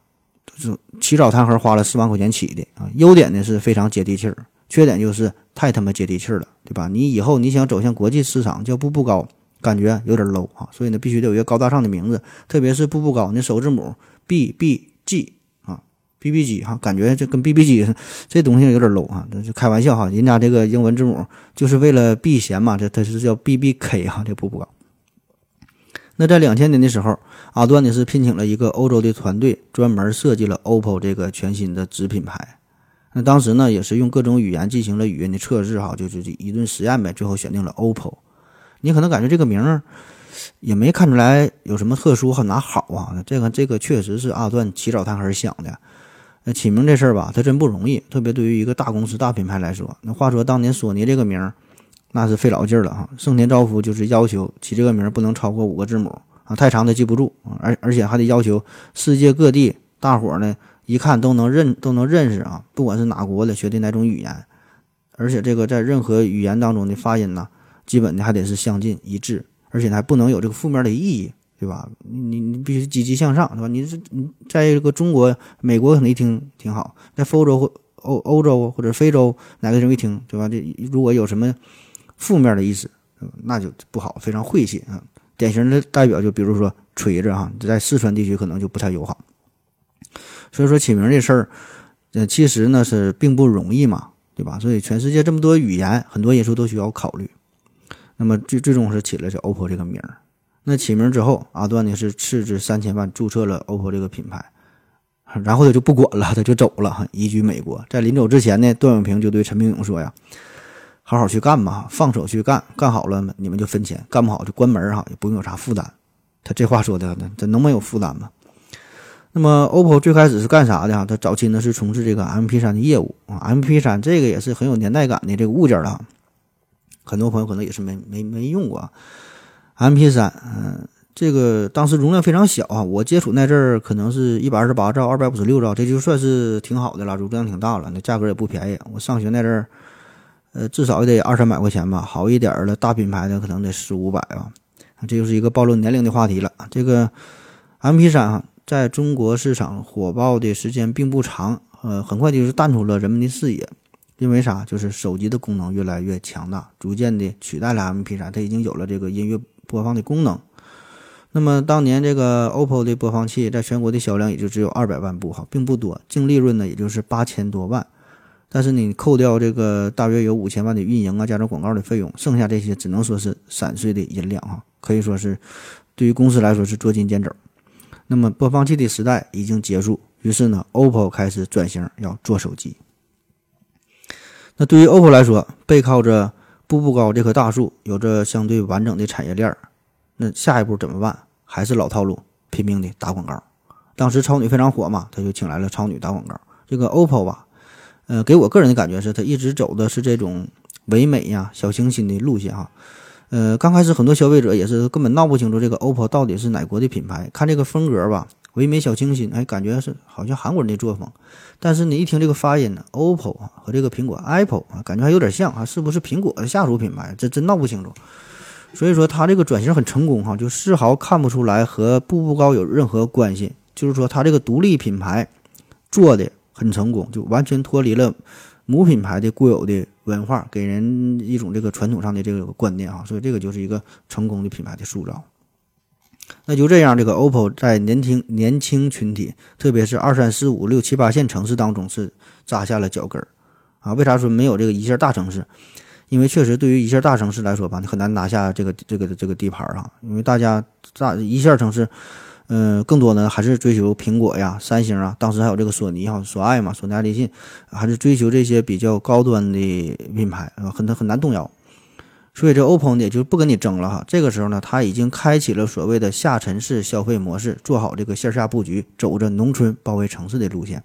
是起早贪黑花了四万块钱起的啊，优点呢是非常接地气儿，缺点就是太他妈接地气儿了，对吧？你以后你想走向国际市场，叫步步高，感觉有点 low 啊，所以呢必须得有一个高大上的名字，特别是步步高，那首字母 B B G 啊，B B G 哈，感觉这跟 B B G 这东西有点 low 啊，这就开玩笑哈，人家这个英文字母就是为了避嫌嘛，这它是叫 B B K 哈，这步步高。那在两千年的时候，阿段呢是聘请了一个欧洲的团队，专门设计了 OPPO 这个全新的子品牌。那当时呢也是用各种语言进行了语音的测试，哈，就是一顿实验呗，最后选定了 OPPO。你可能感觉这个名儿也没看出来有什么特殊和哪好啊？这个这个确实是阿段起早贪黑想的。那起名这事儿吧，它真不容易，特别对于一个大公司、大品牌来说。那话说当年索尼这个名儿。那是费老劲儿了哈！盛田昭夫就是要求起这个名儿不能超过五个字母啊，太长的记不住啊，而而且还得要求世界各地大伙儿呢一看都能认都能认识啊，不管是哪国的学的哪种语言，而且这个在任何语言当中的发音呢，基本的还得是相近一致，而且还不能有这个负面的意义，对吧？你你必须积极向上，对吧？你是你在这个中国、美国可能一听挺好，在欧洲或欧欧洲或者非洲哪个地方一听，对吧？这如果有什么。负面的意思，那就不好，非常晦气啊。典型的代表就比如说锤子哈，在四川地区可能就不太友好。所以说起名这事儿，呃，其实呢是并不容易嘛，对吧？所以全世界这么多语言，很多因素都需要考虑。那么最最终是起了这 OPPO 这个名儿。那起名之后，阿段呢是斥资三千万注册了 OPPO 这个品牌，然后他就不管了，他就走了，移居美国。在临走之前呢，段永平就对陈明勇说呀。好好去干吧，放手去干，干好了你们就分钱，干不好就关门哈，也不用有啥负担。他这话说的，这能没有负担吗？那么，OPPO 最开始是干啥的哈？他早期呢是从事这个 MP3 的业务啊，MP3 这个也是很有年代感的这个物件了，很多朋友可能也是没没没用过 MP3。嗯，这个当时容量非常小啊，我接触那阵儿可能是一百二十八兆、二百五十六兆，这就算是挺好的了，容量挺大了，那价格也不便宜。我上学那阵儿。呃，至少也得二三百块钱吧，好一点的大品牌的可能得四五百吧。这就是一个暴露年龄的话题了。这个 MP3 啊，在中国市场火爆的时间并不长，呃，很快就是淡出了人们的视野。因为啥？就是手机的功能越来越强大，逐渐的取代了 MP3，它已经有了这个音乐播放的功能。那么当年这个 OPPO 的播放器在全国的销量也就只有二百万部哈，并不多，净利润呢也就是八千多万。但是你扣掉这个大约有五千万的运营啊，加上广告的费用，剩下这些只能说是散碎的银两哈，可以说是对于公司来说是捉襟见肘。那么播放器的时代已经结束，于是呢，OPPO 开始转型要做手机。那对于 OPPO 来说，背靠着步步高这棵大树，有着相对完整的产业链，那下一步怎么办？还是老套路，拼命的打广告。当时超女非常火嘛，他就请来了超女打广告。这个 OPPO 吧。呃，给我个人的感觉是，他一直走的是这种唯美呀、小清新的路线哈。呃，刚开始很多消费者也是根本闹不清楚这个 OPPO 到底是哪国的品牌，看这个风格吧，唯美小清新，哎，感觉是好像韩国人的作风。但是你一听这个发音呢，OPPO 和这个苹果 Apple 啊，感觉还有点像啊，是不是苹果的下属品牌？这真闹不清楚。所以说他这个转型很成功哈，就丝毫看不出来和步步高有任何关系。就是说他这个独立品牌做的。很成功，就完全脱离了母品牌的固有的文化，给人一种这个传统上的这个观念啊，所以这个就是一个成功的品牌的塑造。那就这样，这个 OPPO 在年轻年轻群体，特别是二三四五六七八线城市当中是扎下了脚跟儿啊。为啥说没有这个一线大城市？因为确实对于一线大城市来说吧，你很难拿下这个这个这个地盘啊，因为大家大一线城市。嗯，更多呢还是追求苹果呀、三星啊，当时还有这个索尼哈、索爱嘛、索尼爱立信，还是追求这些比较高端的品牌啊，很很难动摇。所以这 OPPO 也就不跟你争了哈。这个时候呢，它已经开启了所谓的下沉式消费模式，做好这个线下布局，走着农村包围城市的路线。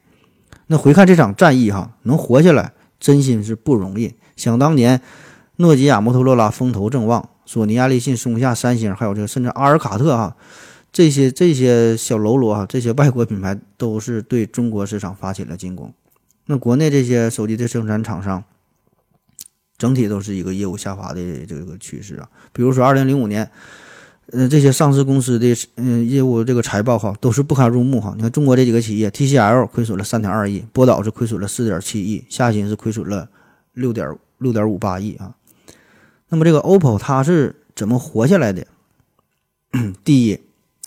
那回看这场战役哈，能活下来真心是不容易。想当年，诺基亚、摩托罗拉风头正旺，索尼、爱立信、松下、三星，还有这个甚至阿尔卡特哈，这些这些小喽啰啊，这些外国品牌都是对中国市场发起了进攻。那国内这些手机的生产厂商，整体都是一个业务下滑的这个趋势啊。比如说，二零零五年，呃，这些上市公司的嗯业务这个财报哈都是不堪入目哈。你看中国这几个企业，TCL 亏损了三点二亿，波导是亏损了四点七亿，夏新是亏损了六点六点五八亿啊。那么这个 OPPO 它是怎么活下来的？第一，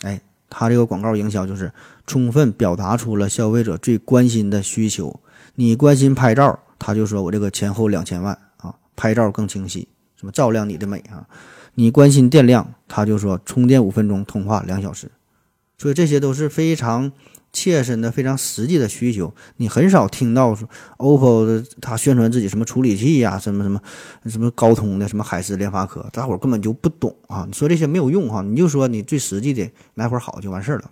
哎，他这个广告营销就是充分表达出了消费者最关心的需求。你关心拍照，他就说我这个前后两千万啊，拍照更清晰，什么照亮你的美啊。你关心电量，他就说充电五分钟，通话两小时。所以这些都是非常切身的、非常实际的需求。你很少听到说 OPPO 的他宣传自己什么处理器呀，什么什么什么高通的，什么海思、联发科，大伙儿根本就不懂啊。你说这些没有用哈，你就说你最实际的来会儿好就完事儿了。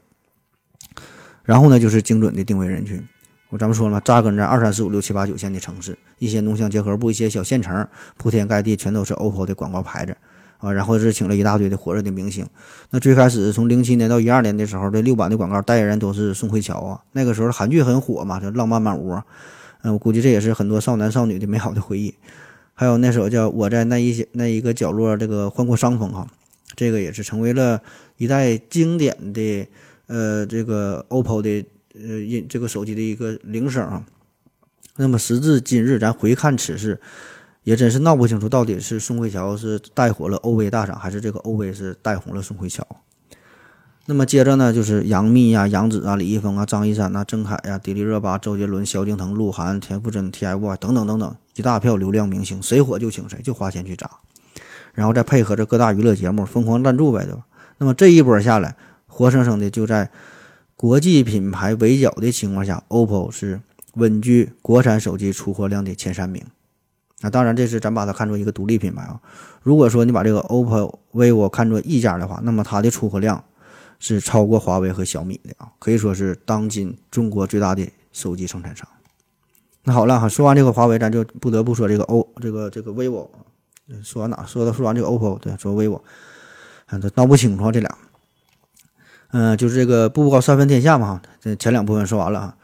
然后呢，就是精准的定位人群。我咱们说了，扎根在二三四五六七八九线的城市，一些农乡结合部、一些小县城，铺天盖地全都是 OPPO 的广告牌子啊。然后是请了一大堆的火热的明星。那最开始从零七年到一二年的时候，这六版的广告代言人都是宋慧乔啊。那个时候韩剧很火嘛，就《浪漫满屋》。嗯，我估计这也是很多少男少女的美好的回忆。还有那首叫《我在那一些那一个角落》，这个换过伤风哈，这个也是成为了一代经典的呃这个 OPPO 的。呃，音这个手机的一个铃声啊，那么时至今日，咱回看此事，也真是闹不清楚，到底是宋慧乔是带火了欧威大厂，还是这个欧威是带红了宋慧乔。那么接着呢，就是杨幂呀、杨紫啊、李易峰啊、张一山呐、郑恺呀、迪丽热巴、周杰伦、萧敬腾、鹿晗、田馥甄、TFBOYS 等等等等一大票流量明星，谁火就请谁，就花钱去砸，然后再配合着各大娱乐节目疯狂赞助呗，对吧？那么这一波下来，活生生的就在。国际品牌围剿的情况下，OPPO 是稳居国产手机出货量的前三名。那当然，这是咱把它看作一个独立品牌啊。如果说你把这个 OPPO、vivo 看作一家的话，那么它的出货量是超过华为和小米的啊，可以说是当今中国最大的手机生产商。那好了哈，说完这个华为，咱就不得不说这个 O 这个这个 vivo。说完哪？说到说完这个 OPPO，对，说 vivo，嗯，这闹不清楚这俩。嗯，就是这个步步高三分天下嘛，这前两部分说完了哈。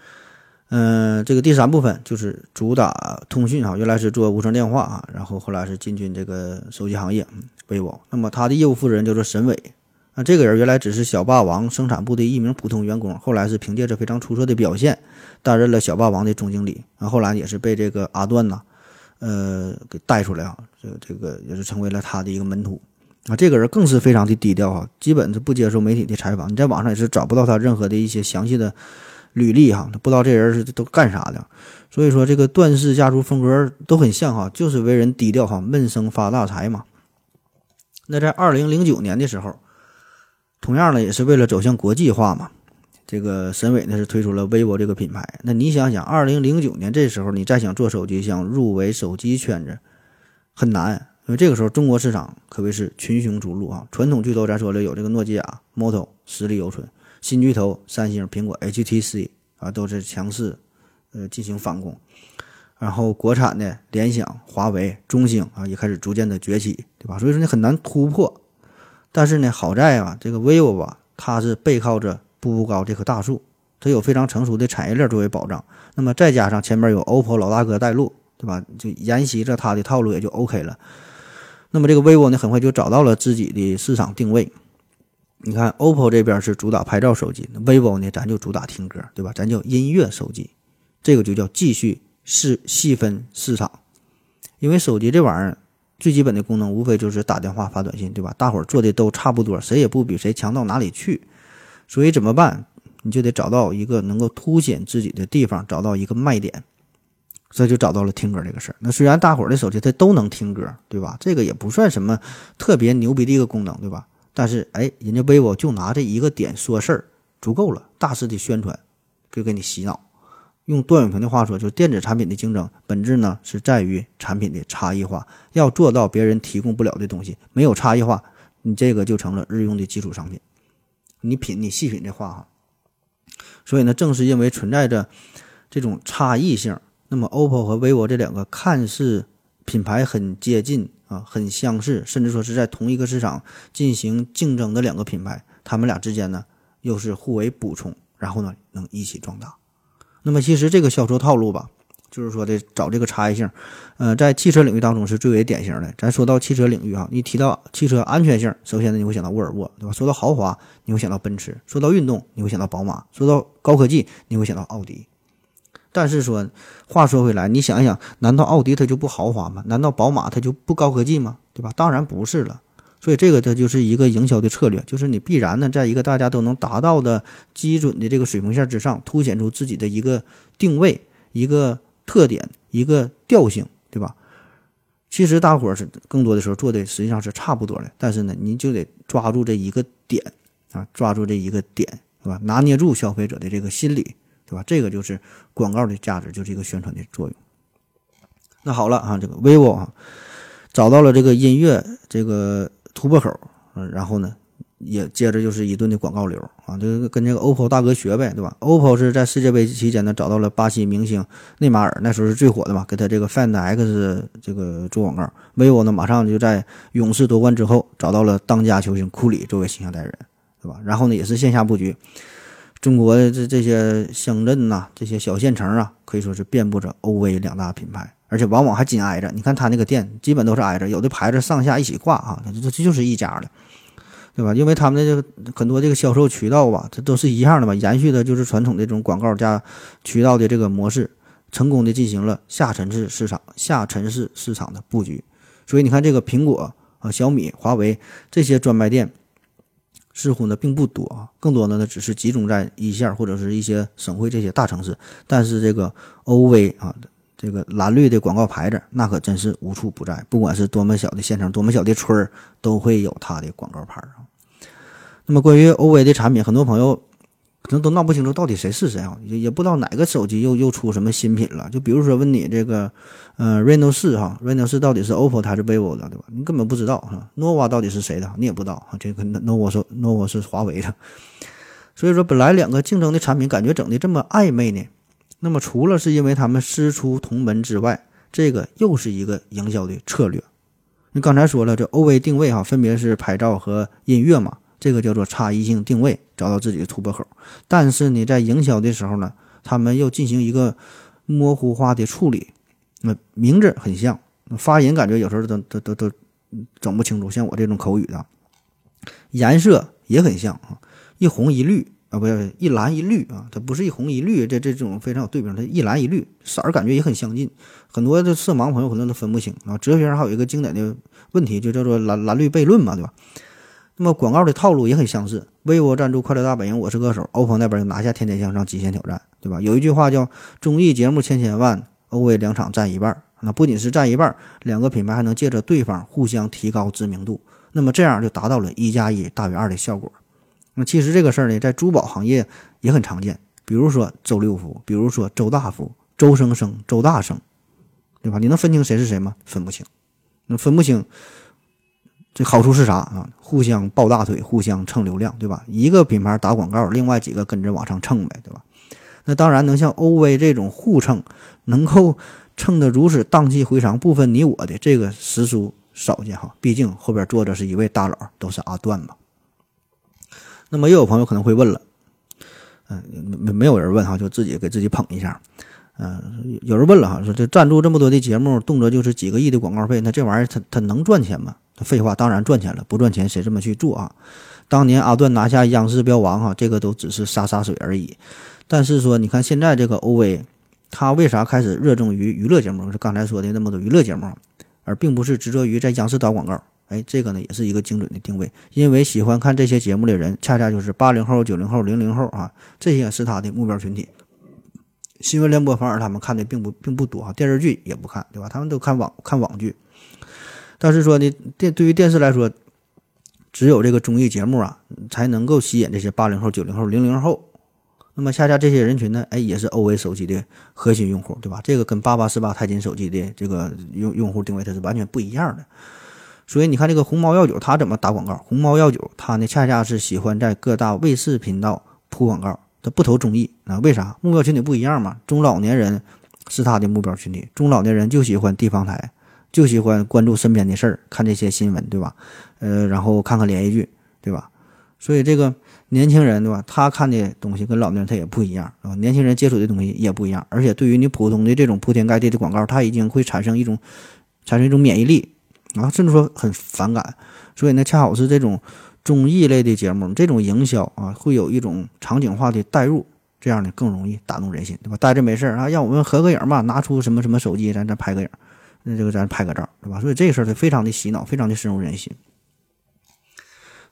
嗯，这个第三部分就是主打通讯哈，原来是做无绳电话啊，然后后来是进军这个手机行业，vivo。那么他的业务负责人叫做沈伟，那这个人原来只是小霸王生产部的一名普通员工，后来是凭借着非常出色的表现，担任了小霸王的总经理，然后来也是被这个阿段呐，呃，给带出来啊，这个这个也是成为了他的一个门徒。啊，这个人更是非常的低调哈，基本是不接受媒体的采访。你在网上也是找不到他任何的一些详细的履历哈，他不知道这人是都干啥的。所以说，这个段氏家族风格都很像哈，就是为人低调哈，闷声发大财嘛。那在二零零九年的时候，同样呢也是为了走向国际化嘛，这个沈伟呢是推出了 vivo 这个品牌。那你想想，二零零九年这时候你再想做手机，想入围手机圈子很难。因为这个时候，中国市场可谓是群雄逐鹿啊！传统巨头咱说了有这个诺基亚、Moto 实力犹存，新巨头三星、苹果、HTC 啊都是强势，呃进行反攻。然后国产的联想、华为、中兴啊也开始逐渐的崛起，对吧？所以说你很难突破。但是呢，好在啊，这个 vivo 吧，它是背靠着步步高这棵大树，它有非常成熟的产业链作为保障。那么再加上前面有 OPPO 老大哥带路，对吧？就沿袭着它的套路也就 OK 了。那么这个 vivo 呢，很快就找到了自己的市场定位。你看，OPPO 这边是主打拍照手机，vivo 呢，咱就主打听歌，对吧？咱叫音乐手机，这个就叫继续是细分市场。因为手机这玩意儿最基本的功能，无非就是打电话、发短信，对吧？大伙儿做的都差不多，谁也不比谁强到哪里去。所以怎么办？你就得找到一个能够凸显自己的地方，找到一个卖点。这就找到了听歌这个事儿。那虽然大伙儿的手机它都能听歌，对吧？这个也不算什么特别牛逼的一个功能，对吧？但是哎，人家 vivo 就拿这一个点说事儿，足够了，大肆的宣传，就给你洗脑。用段永平的话说，就是电子产品的竞争本质呢是在于产品的差异化，要做到别人提供不了的东西，没有差异化，你这个就成了日用的基础商品。你品，你细品这话哈。所以呢，正是因为存在着这种差异性，那么 OPPO 和 vivo 这两个看似品牌很接近啊，很相似，甚至说是在同一个市场进行竞争的两个品牌，他们俩之间呢又是互为补充，然后呢能一起壮大。那么其实这个销售套路吧，就是说的找这个差异性，呃，在汽车领域当中是最为典型的。咱说到汽车领域哈，一提到汽车安全性，首先呢你会想到沃尔沃，对吧？说到豪华，你会想到奔驰；说到运动，你会想到宝马；说到高科技，你会想到奥迪。但是说，话说回来，你想一想，难道奥迪它就不豪华吗？难道宝马它就不高科技吗？对吧？当然不是了。所以这个它就是一个营销的策略，就是你必然呢，在一个大家都能达到的基准的这个水平线之上，凸显出自己的一个定位、一个特点、一个调性，对吧？其实大伙儿是更多的时候做的实际上是差不多的，但是呢，你就得抓住这一个点啊，抓住这一个点，是吧？拿捏住消费者的这个心理，对吧？这个就是广告的价值，就是一个宣传的作用。那好了啊，这个 vivo 啊，找到了这个音乐这个。突破口，嗯，然后呢，也接着就是一顿的广告流啊，就跟这个 OPPO 大哥学呗，对吧？OPPO 是在世界杯期间呢找到了巴西明星内马尔，那时候是最火的嘛，给他这个 Find X 这个做广告。vivo 呢马上就在勇士夺冠之后找到了当家球星库里作为形象代言人，对吧？然后呢也是线下布局，中国这这些乡镇呐，这些小县城啊，可以说是遍布着欧威两大品牌。而且往往还紧挨着，你看他那个店基本都是挨着，有的牌子上下一起挂啊，这这就是一家的，对吧？因为他们的这个很多这个销售渠道吧，这都是一样的吧，延续的就是传统的这种广告加渠道的这个模式，成功的进行了下沉式市场、下沉式市场的布局。所以你看，这个苹果啊、小米、华为这些专卖店，似乎呢并不多啊，更多的呢只是集中在一线或者是一些省会这些大城市。但是这个欧 V 啊。这个蓝绿的广告牌子，那可真是无处不在。不管是多么小的县城，多么小的村儿，都会有它的广告牌啊。那么关于欧 V 的产品，很多朋友可能都闹不清楚到底谁是谁啊，也也不知道哪个手机又又出什么新品了。就比如说问你这个，呃，Reno 四哈，Reno 四到底是 OPPO 还是 vivo 的，对吧？你根本不知道哈。nova 到底是谁的，你也不知道哈。这个 nova 是 nova 是华为的，所以说本来两个竞争的产品，感觉整的这么暧昧呢。那么，除了是因为他们师出同门之外，这个又是一个营销的策略。你刚才说了，这 OV 定位哈，分别是拍照和音乐嘛，这个叫做差异性定位，找到自己的突破口。但是你在营销的时候呢，他们又进行一个模糊化的处理。那名字很像，发音感觉有时候都都都都整不清楚，像我这种口语的，颜色也很像啊，一红一绿。啊，不是一蓝一绿啊，它不是一红一绿，这这种非常有对比，它一蓝一绿色儿感觉也很相近，很多的色盲朋友可能都分不清啊。哲学上还有一个经典的问题，就叫做蓝蓝绿悖论嘛，对吧？那么广告的套路也很相似，vivo 赞助《快乐大本营》，我是歌手，OPPO 那边就拿下《天天向上》《极限挑战》，对吧？有一句话叫“综艺节目千千万，OV 两场占一半”，那不仅是占一半，两个品牌还能借着对方互相提高知名度，那么这样就达到了一加一大于二的效果。那其实这个事儿呢，在珠宝行业也很常见，比如说周六福，比如说周大福、周生生、周大生，对吧？你能分清谁是谁吗？分不清。那分不清，这好处是啥啊？互相抱大腿，互相蹭流量，对吧？一个品牌打广告，另外几个跟着往上蹭呗，对吧？那当然能像 OV 这种互蹭，能够蹭得如此荡气回肠、不分你我的，这个实属少见哈。毕竟后边坐着是一位大佬，都是阿段嘛。那么又有朋友可能会问了，嗯，没没有人问哈，就自己给自己捧一下，嗯，有人问了哈，说这赞助这么多的节目，动辄就是几个亿的广告费，那这玩意儿它它能赚钱吗？废话，当然赚钱了，不赚钱谁这么去做啊？当年阿段拿下央视标王哈，这个都只是洒洒水而已。但是说，你看现在这个欧威，他为啥开始热衷于娱乐节目？是刚才说的那么多娱乐节目，而并不是执着于在央视打广告。哎，这个呢也是一个精准的定位，因为喜欢看这些节目的人，恰恰就是八零后、九零后、零零后啊，这些是他的目标群体。新闻联播反而他们看的并不并不多啊，电视剧也不看，对吧？他们都看网看网剧。但是说呢，电对于电视来说，只有这个综艺节目啊，才能够吸引这些八零后、九零后、零零后那么恰恰这些人群呢，哎，也是 OV 手机的核心用户，对吧？这个跟八八四八钛金手机的这个用用户定位它是完全不一样的。所以你看这个鸿茅药酒，它怎么打广告？鸿茅药酒它呢，恰恰是喜欢在各大卫视频道铺广告，它不投综艺啊？为啥？目标群体不一样嘛。中老年人是它的目标群体，中老年人就喜欢地方台，就喜欢关注身边的事儿，看这些新闻，对吧？呃，然后看看连续剧，对吧？所以这个。年轻人对吧？他看的东西跟老年人他也不一样啊。年轻人接触的东西也不一样，而且对于你普通的这种铺天盖地的广告，他已经会产生一种产生一种免疫力啊，甚至说很反感。所以呢，恰好是这种综艺类的节目，这种营销啊，会有一种场景化的代入，这样呢更容易打动人心，对吧？待着没事儿啊，让我们合个影嘛，拿出什么什么手机，咱再拍个影，那这个咱拍个照，对吧？所以这事儿非常的洗脑，非常的深入人心。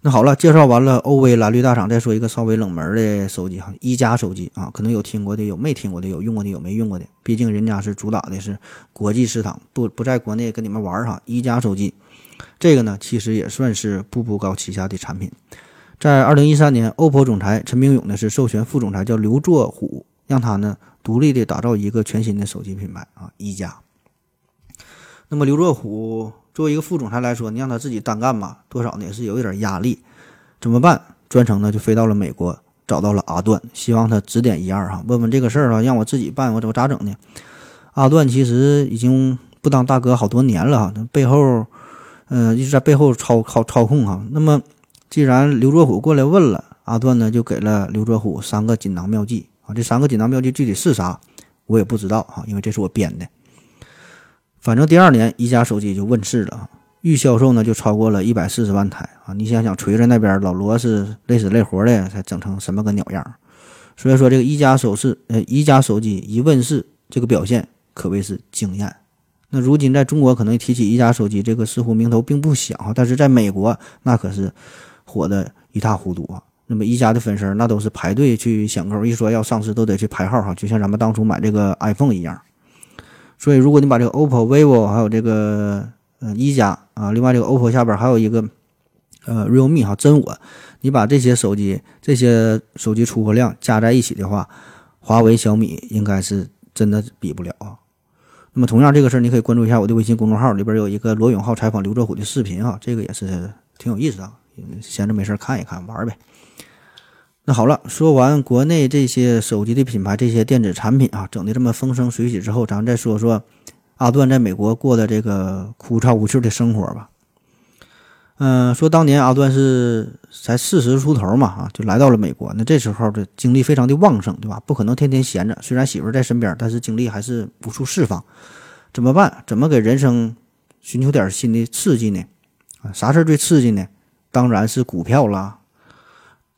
那好了，介绍完了欧威蓝绿大厂，再说一个稍微冷门的手机哈，一加手机啊，可能有听过的，有没听过的，有用过的，有没用过的。毕竟人家是主打的是国际市场，不不在国内跟你们玩哈。一加手机，这个呢，其实也算是步步高旗下的产品。在二零一三年，OPPO 总裁陈明勇呢是授权副总裁叫刘作虎，让他呢独立的打造一个全新的手机品牌啊，一加。那么刘作虎。作为一个副总裁来说，你让他自己单干吧，多少呢也是有一点压力。怎么办？专程呢就飞到了美国，找到了阿段，希望他指点一二哈，问问这个事儿啊，让我自己办，我怎么咋整呢？阿段其实已经不当大哥好多年了哈，背后，嗯，一直在背后操操操控哈。那么，既然刘作虎过来问了，阿段呢就给了刘作虎三个锦囊妙计啊。这三个锦囊妙计具体是啥，我也不知道哈，因为这是我编的。反正第二年，一加手机就问世了，预销售呢就超过了一百四十万台啊！你想想，锤子那边老罗是累死累活的才整成什么个鸟样，所以说这个一加手势，呃，一加手机一问世，这个表现可谓是惊艳。那如今在中国可能提起一加手机，这个似乎名头并不响，但是在美国那可是火的一塌糊涂啊！那么一加的粉丝那都是排队去抢购，一说要上市都得去排号哈，就像咱们当初买这个 iPhone 一样。所以，如果你把这个 OPPO、vivo 还有这个呃一加啊，另外这个 OPPO 下边还有一个呃 realme 哈真我，你把这些手机这些手机出货量加在一起的话，华为、小米应该是真的比不了啊。那么同样这个事儿，你可以关注一下我的微信公众号里边有一个罗永浩采访刘作虎的视频啊，这个也是挺有意思啊，闲着没事看一看玩呗。那好了，说完国内这些手机的品牌、这些电子产品啊，整的这么风生水起之后，咱们再说说阿段在美国过的这个枯燥无趣的生活吧。嗯，说当年阿段是才四十出头嘛，啊，就来到了美国。那这时候的精力非常的旺盛，对吧？不可能天天闲着。虽然媳妇在身边，但是精力还是无处释放。怎么办？怎么给人生寻求点新的刺激呢？啊，啥事最刺激呢？当然是股票啦。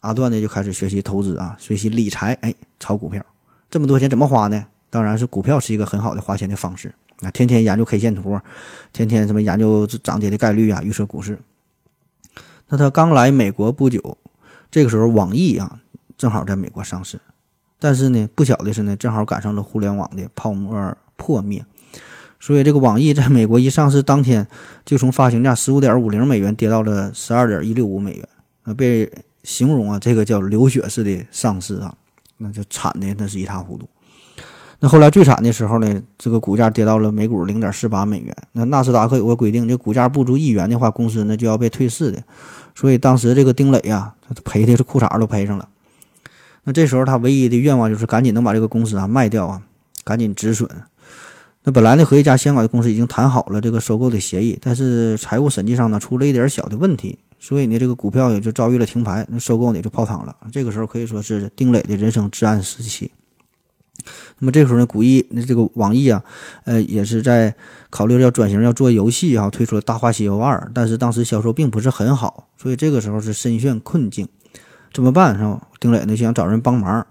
阿段呢就开始学习投资啊，学习理财，哎，炒股票，这么多钱怎么花呢？当然是股票是一个很好的花钱的方式啊！天天研究 K 线图，天天什么研究涨跌的概率啊，预测股市。那他刚来美国不久，这个时候网易啊正好在美国上市，但是呢不巧的是呢，正好赶上了互联网的泡沫破灭，所以这个网易在美国一上市当天，就从发行价十五点五零美元跌到了十二点一六五美元啊，被。形容啊，这个叫流血式的上市啊，那就惨的那是一塌糊涂。那后来最惨的时候呢，这个股价跌到了每股零点四八美元。那纳斯达克有个规定，这股价不足一元的话，公司呢就要被退市的。所以当时这个丁磊呀，他赔的是裤衩都赔上了。那这时候他唯一的愿望就是赶紧能把这个公司啊卖掉啊，赶紧止损。那本来呢和一家香港的公司已经谈好了这个收购的协议，但是财务审计上呢出了一点小的问题。所以呢，这个股票也就遭遇了停牌，那收购呢就泡汤了。这个时候可以说是丁磊的人生至暗时期。那么这时候呢，古易那这个网易啊，呃，也是在考虑要转型，要做游戏啊，推出了《大话西游二》，但是当时销售并不是很好，所以这个时候是深陷困境，怎么办？是吧？丁磊呢想找人帮忙，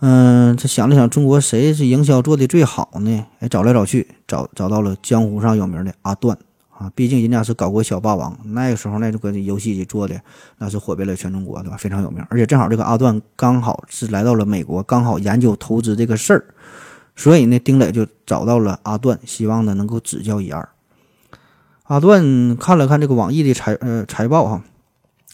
嗯，他想了想，中国谁是营销做的最好呢？哎，找来找去，找找到了江湖上有名的阿段。啊，毕竟人家是搞过小霸王，那个时候那这个游戏做的那是火遍了全中国，对吧？非常有名。而且正好这个阿段刚好是来到了美国，刚好研究投资这个事儿，所以呢，丁磊就找到了阿段，希望呢能够指教一二。阿段看了看这个网易的财呃财报哈，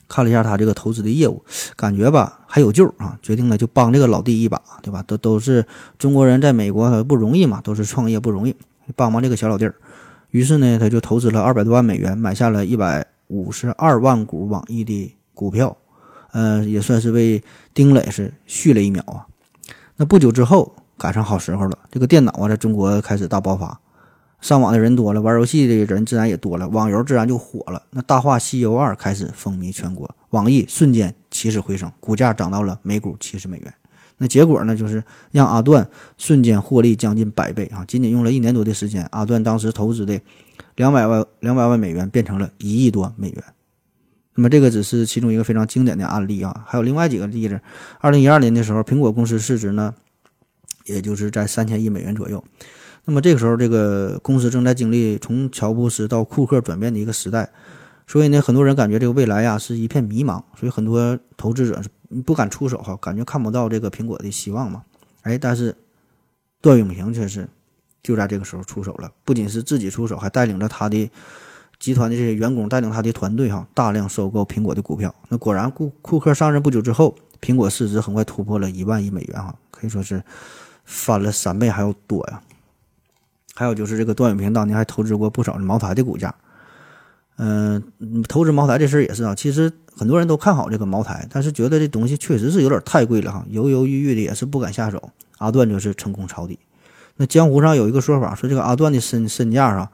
看了一下他这个投资的业务，感觉吧还有救啊，决定呢就帮这个老弟一把，对吧？都都是中国人在美国不容易嘛，都是创业不容易，帮帮这个小老弟儿。于是呢，他就投资了二百多万美元，买下了一百五十二万股网易的股票，呃，也算是为丁磊是续了一秒啊。那不久之后，赶上好时候了，这个电脑啊在中国开始大爆发。上网的人多了，玩游戏的人自然也多了，网游自然就火了。那《大话西游二》开始风靡全国，网易瞬间起死回生，股价涨到了每股七十美元。那结果呢，就是让阿段瞬间获利将近百倍啊！仅仅用了一年多的时间，阿段当时投资的两百万两百万美元变成了一亿多美元。那么这个只是其中一个非常经典的案例啊，还有另外几个例子。二零一二年的时候，苹果公司市值呢，也就是在三千亿美元左右。那么这个时候，这个公司正在经历从乔布斯到库克转变的一个时代，所以呢，很多人感觉这个未来呀是一片迷茫，所以很多投资者是你不敢出手哈，感觉看不到这个苹果的希望嘛。哎，但是段永平却是就在这个时候出手了，不仅是自己出手，还带领着他的集团的这些员工，带领他的团队哈，大量收购苹果的股票。那果然，库库克上任不久之后，苹果市值很快突破了一万亿美元哈，可以说是翻了三倍还要多呀。还有就是这个段永平当年还投资过不少茅台的股价，嗯，投资茅台这事儿也是啊。其实很多人都看好这个茅台，但是觉得这东西确实是有点太贵了哈，犹犹豫豫的也是不敢下手。阿段就是成功抄底。那江湖上有一个说法，说这个阿段的身身价啊，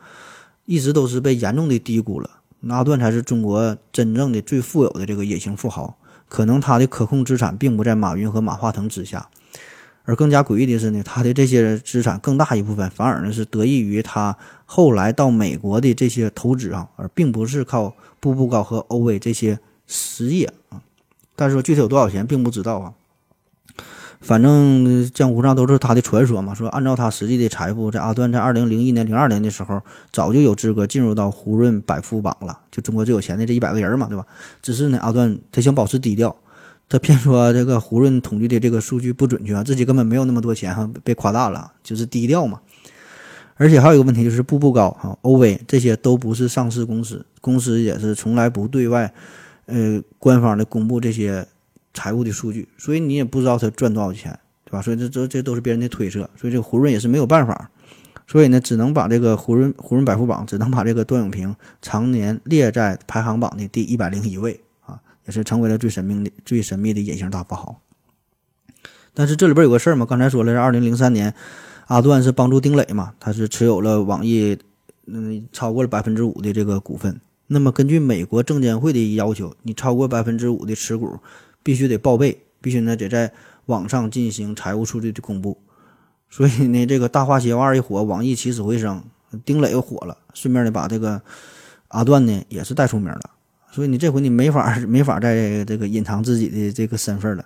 一直都是被严重的低估了。那阿段才是中国真正的最富有的这个隐形富豪，可能他的可控资产并不在马云和马化腾之下。而更加诡异的是呢，他的这些资产更大一部分反而呢是得益于他后来到美国的这些投资啊，而并不是靠步步高和欧威这些实业啊。但是说具体有多少钱并不知道啊。反正江湖上都是他的传说嘛，说按照他实际的财富，在阿段在二零零一年、零二年的时候，早就有资格进入到胡润百富榜了，就中国最有钱的这一百个人嘛，对吧？只是呢，阿段他想保持低调。他骗说这个胡润统计的这个数据不准确啊，自己根本没有那么多钱哈，被夸大了，就是低调嘛。而且还有一个问题就是步步高哈、欧威这些都不是上市公司，公司也是从来不对外，呃，官方的公布这些财务的数据，所以你也不知道他赚多少钱，对吧？所以这这这都是别人的推测，所以这个胡润也是没有办法，所以呢，只能把这个胡润胡润百富榜只能把这个段永平常年列在排行榜的第一百零一位。也是成为了最神秘的、最神秘的隐形大富豪。但是这里边有个事儿嘛，刚才说了，是二零零三年，阿段是帮助丁磊嘛，他是持有了网易，嗯，超过了百分之五的这个股份。那么根据美国证监会的要求，你超过百分之五的持股，必须得报备，必须呢得在网上进行财务数据的公布。所以呢，这个大话西游二一火，网易起死回生，丁磊又火了，顺便呢把这个阿段呢也是带出名了。所以你这回你没法没法在这个隐藏自己的这个身份了。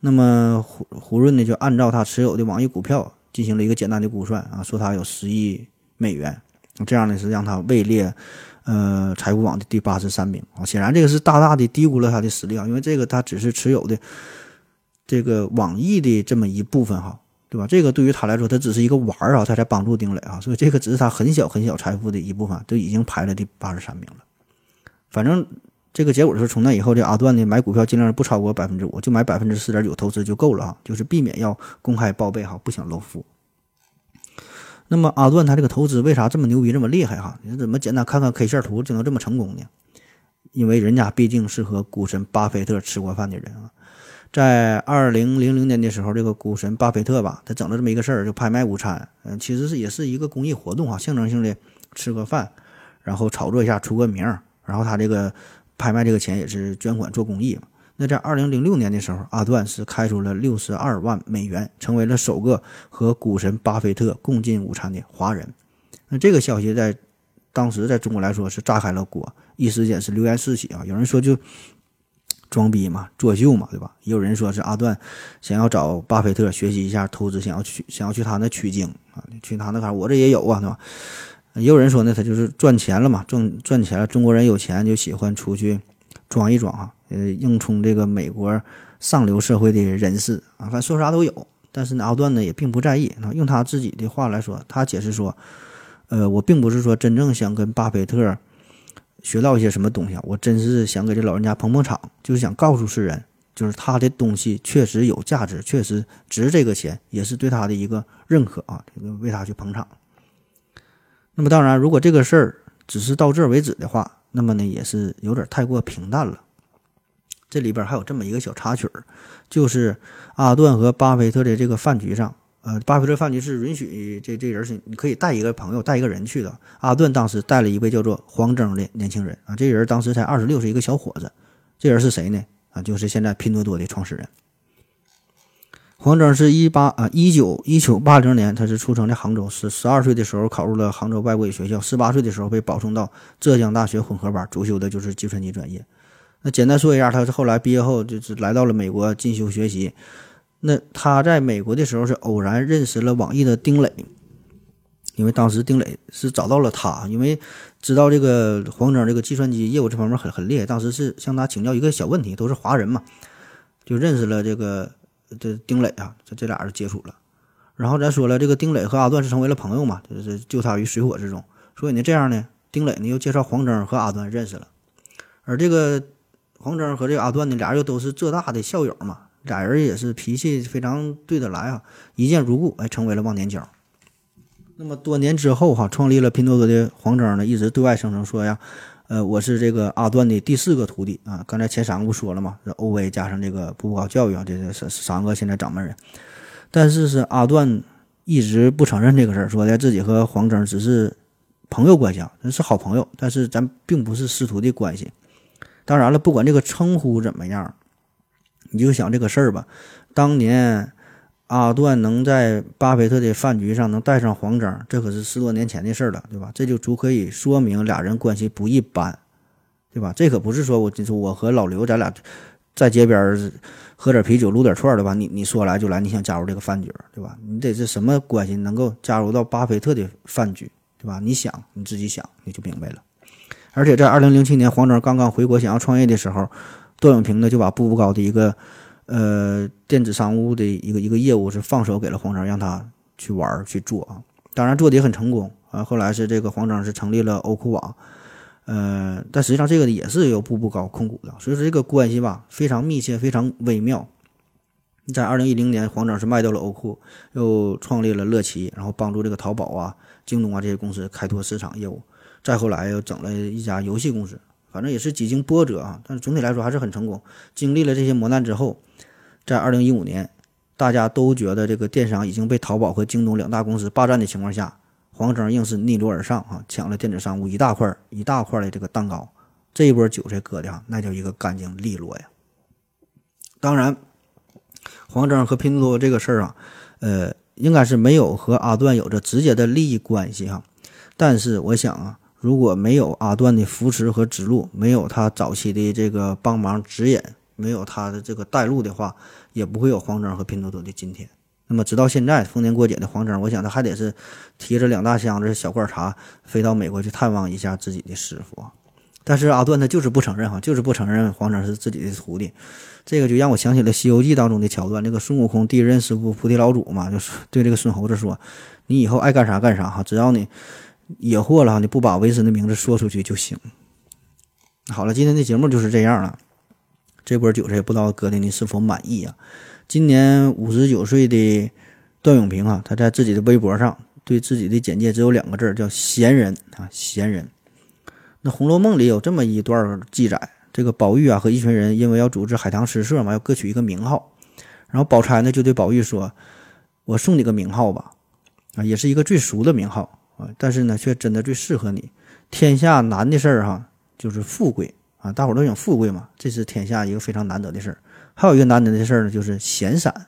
那么胡胡润呢，就按照他持有的网易股票进行了一个简单的估算啊，说他有十亿美元，这样呢是让他位列呃财富榜的第八十三名啊。显然这个是大大的低估了他的实力啊，因为这个他只是持有的这个网易的这么一部分哈，对吧？这个对于他来说，他只是一个玩儿啊，他才帮助丁磊啊，所以这个只是他很小很小财富的一部分，就已经排了第八十三名了。反正这个结果是从那以后，这阿段呢买股票尽量不超过百分之五，就买百分之四点九投资就够了啊，就是避免要公开报备哈，不想露富。那么阿段他这个投资为啥这么牛逼，这么厉害哈？你怎么简单看看 K 线图就能这么成功呢？因为人家毕竟是和股神巴菲特吃过饭的人啊。在二零零零年的时候，这个股神巴菲特吧，他整了这么一个事儿，就拍卖午餐，嗯，其实是也是一个公益活动哈，象征性的吃个饭，然后炒作一下出个名儿。然后他这个拍卖这个钱也是捐款做公益嘛。那在二零零六年的时候，阿段是开出了六十二万美元，成为了首个和股神巴菲特共进午餐的华人。那这个消息在当时在中国来说是炸开了锅，一时间是流言四起啊。有人说就装逼嘛，作秀嘛，对吧？也有人说是阿段想要找巴菲特学习一下投资，想要去想要去他那取经啊，去他那块我这也有啊，对吧？也有人说呢，他就是赚钱了嘛，赚赚钱了。中国人有钱就喜欢出去装一装啊，呃，硬充这个美国上流社会的人士啊，反正说啥都有。但是呢，奥段呢也并不在意啊。用他自己的话来说，他解释说，呃，我并不是说真正想跟巴菲特学到一些什么东西啊？我真是想给这老人家捧捧场，就是想告诉世人，就是他的东西确实有价值，确实值这个钱，也是对他的一个认可啊，这个为他去捧场。那么当然，如果这个事儿只是到这儿为止的话，那么呢也是有点太过平淡了。这里边还有这么一个小插曲儿，就是阿段和巴菲特的这个饭局上。呃，巴菲特饭局是允许这这人是你可以带一个朋友带一个人去的。阿顿当时带了一位叫做黄峥的年轻人啊，这人当时才二十六岁，一个小伙子。这人是谁呢？啊，就是现在拼多多的创始人。黄峥是一八啊一九一九八零年，他是出生在杭州，是十二岁的时候考入了杭州外国语学校，十八岁的时候被保送到浙江大学混合班，主修的就是计算机专业。那简单说一下，他是后来毕业后就是来到了美国进修学习。那他在美国的时候是偶然认识了网易的丁磊，因为当时丁磊是找到了他，因为知道这个黄峥这个计算机业务这方面很很厉害，当时是向他请教一个小问题，都是华人嘛，就认识了这个这丁磊啊，这这俩人接触了，然后咱说了，这个丁磊和阿段是成为了朋友嘛，就是救他于水火之中，所以呢这样呢，丁磊呢又介绍黄峥和阿段认识了，而这个黄峥和这个阿段呢，俩人又都是浙大的校友嘛。俩人也是脾气非常对得来啊，一见如故，哎，成为了忘年交。那么多年之后哈，创立了拼多多的黄峥呢，一直对外声称说呀，呃，我是这个阿段的第四个徒弟啊。刚才前三个不说了吗？这欧威加上这个步步高教育啊，这这三三个现在掌门人。但是是阿段一直不承认这个事儿，说的自己和黄峥只是朋友关系啊，那是好朋友，但是咱并不是师徒的关系。当然了，不管这个称呼怎么样。你就想这个事儿吧，当年阿段能在巴菲特的饭局上能带上黄章，这可是十多年前的事儿了，对吧？这就足可以说明俩人关系不一般，对吧？这可不是说我就是我和老刘咱俩在街边喝点啤酒撸点串儿，对吧？你你说来就来，你想加入这个饭局，对吧？你得是什么关系能够加入到巴菲特的饭局，对吧？你想你自己想你就明白了。而且在二零零七年黄章刚刚回国想要创业的时候。段永平呢就把步步高的一个呃电子商务的一个一个业务是放手给了黄峥，让他去玩去做啊。当然做的也很成功啊。后来是这个黄峥是成立了欧酷网，呃，但实际上这个也是由步步高控股的，所以说这个关系吧非常密切，非常微妙。在二零一零年，黄峥是卖掉了欧酷，又创立了乐奇，然后帮助这个淘宝啊、京东啊这些公司开拓市场业务。再后来又整了一家游戏公司。反正也是几经波折啊，但是总体来说还是很成功。经历了这些磨难之后，在二零一五年，大家都觉得这个电商已经被淘宝和京东两大公司霸占的情况下，黄峥硬是逆流而上啊，抢了电子商务一大块一大块的这个蛋糕。这一波韭菜割的哈，那叫一个干净利落呀。当然，黄峥和拼多多这个事儿啊，呃，应该是没有和阿段有着直接的利益关系哈。但是我想啊。如果没有阿段的扶持和指路，没有他早期的这个帮忙指引，没有他的这个带路的话，也不会有黄峥和拼多多的今天。那么直到现在，逢年过节的黄峥，我想他还得是提着两大箱子小罐茶飞到美国去探望一下自己的师傅。但是阿段他就是不承认哈，就是不承认黄峥是自己的徒弟。这个就让我想起了《西游记》当中的桥段，那个孙悟空第一任师傅菩提老祖嘛，就是对这个孙猴子说：“你以后爱干啥干啥哈，只要你。”野货了，你不把为师的名字说出去就行。好了，今天的节目就是这样了。这波韭菜也不知道哥的你是否满意啊？今年五十九岁的段永平啊，他在自己的微博上对自己的简介只有两个字，叫闲人啊，闲人。那《红楼梦》里有这么一段记载：这个宝玉啊和一群人因为要组织海棠诗社嘛，要各取一个名号。然后宝钗呢就对宝玉说：“我送你个名号吧，啊，也是一个最俗的名号啊。”但是呢，却真的最适合你。天下难的事儿哈，就是富贵啊！大伙都想富贵嘛，这是天下一个非常难得的事儿。还有一个难得的事儿呢，就是闲散。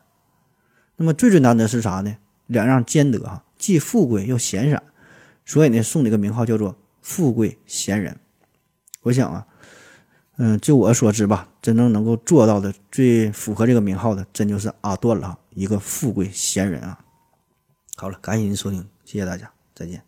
那么最最难得是啥呢？两样兼得哈，既富贵又闲散。所以呢，送你个名号叫做“富贵闲人”。我想啊，嗯，就我所知吧，真正能够做到的、最符合这个名号的，真就是阿段了，一个富贵闲人啊。好了，感谢您收听，谢谢大家。再见。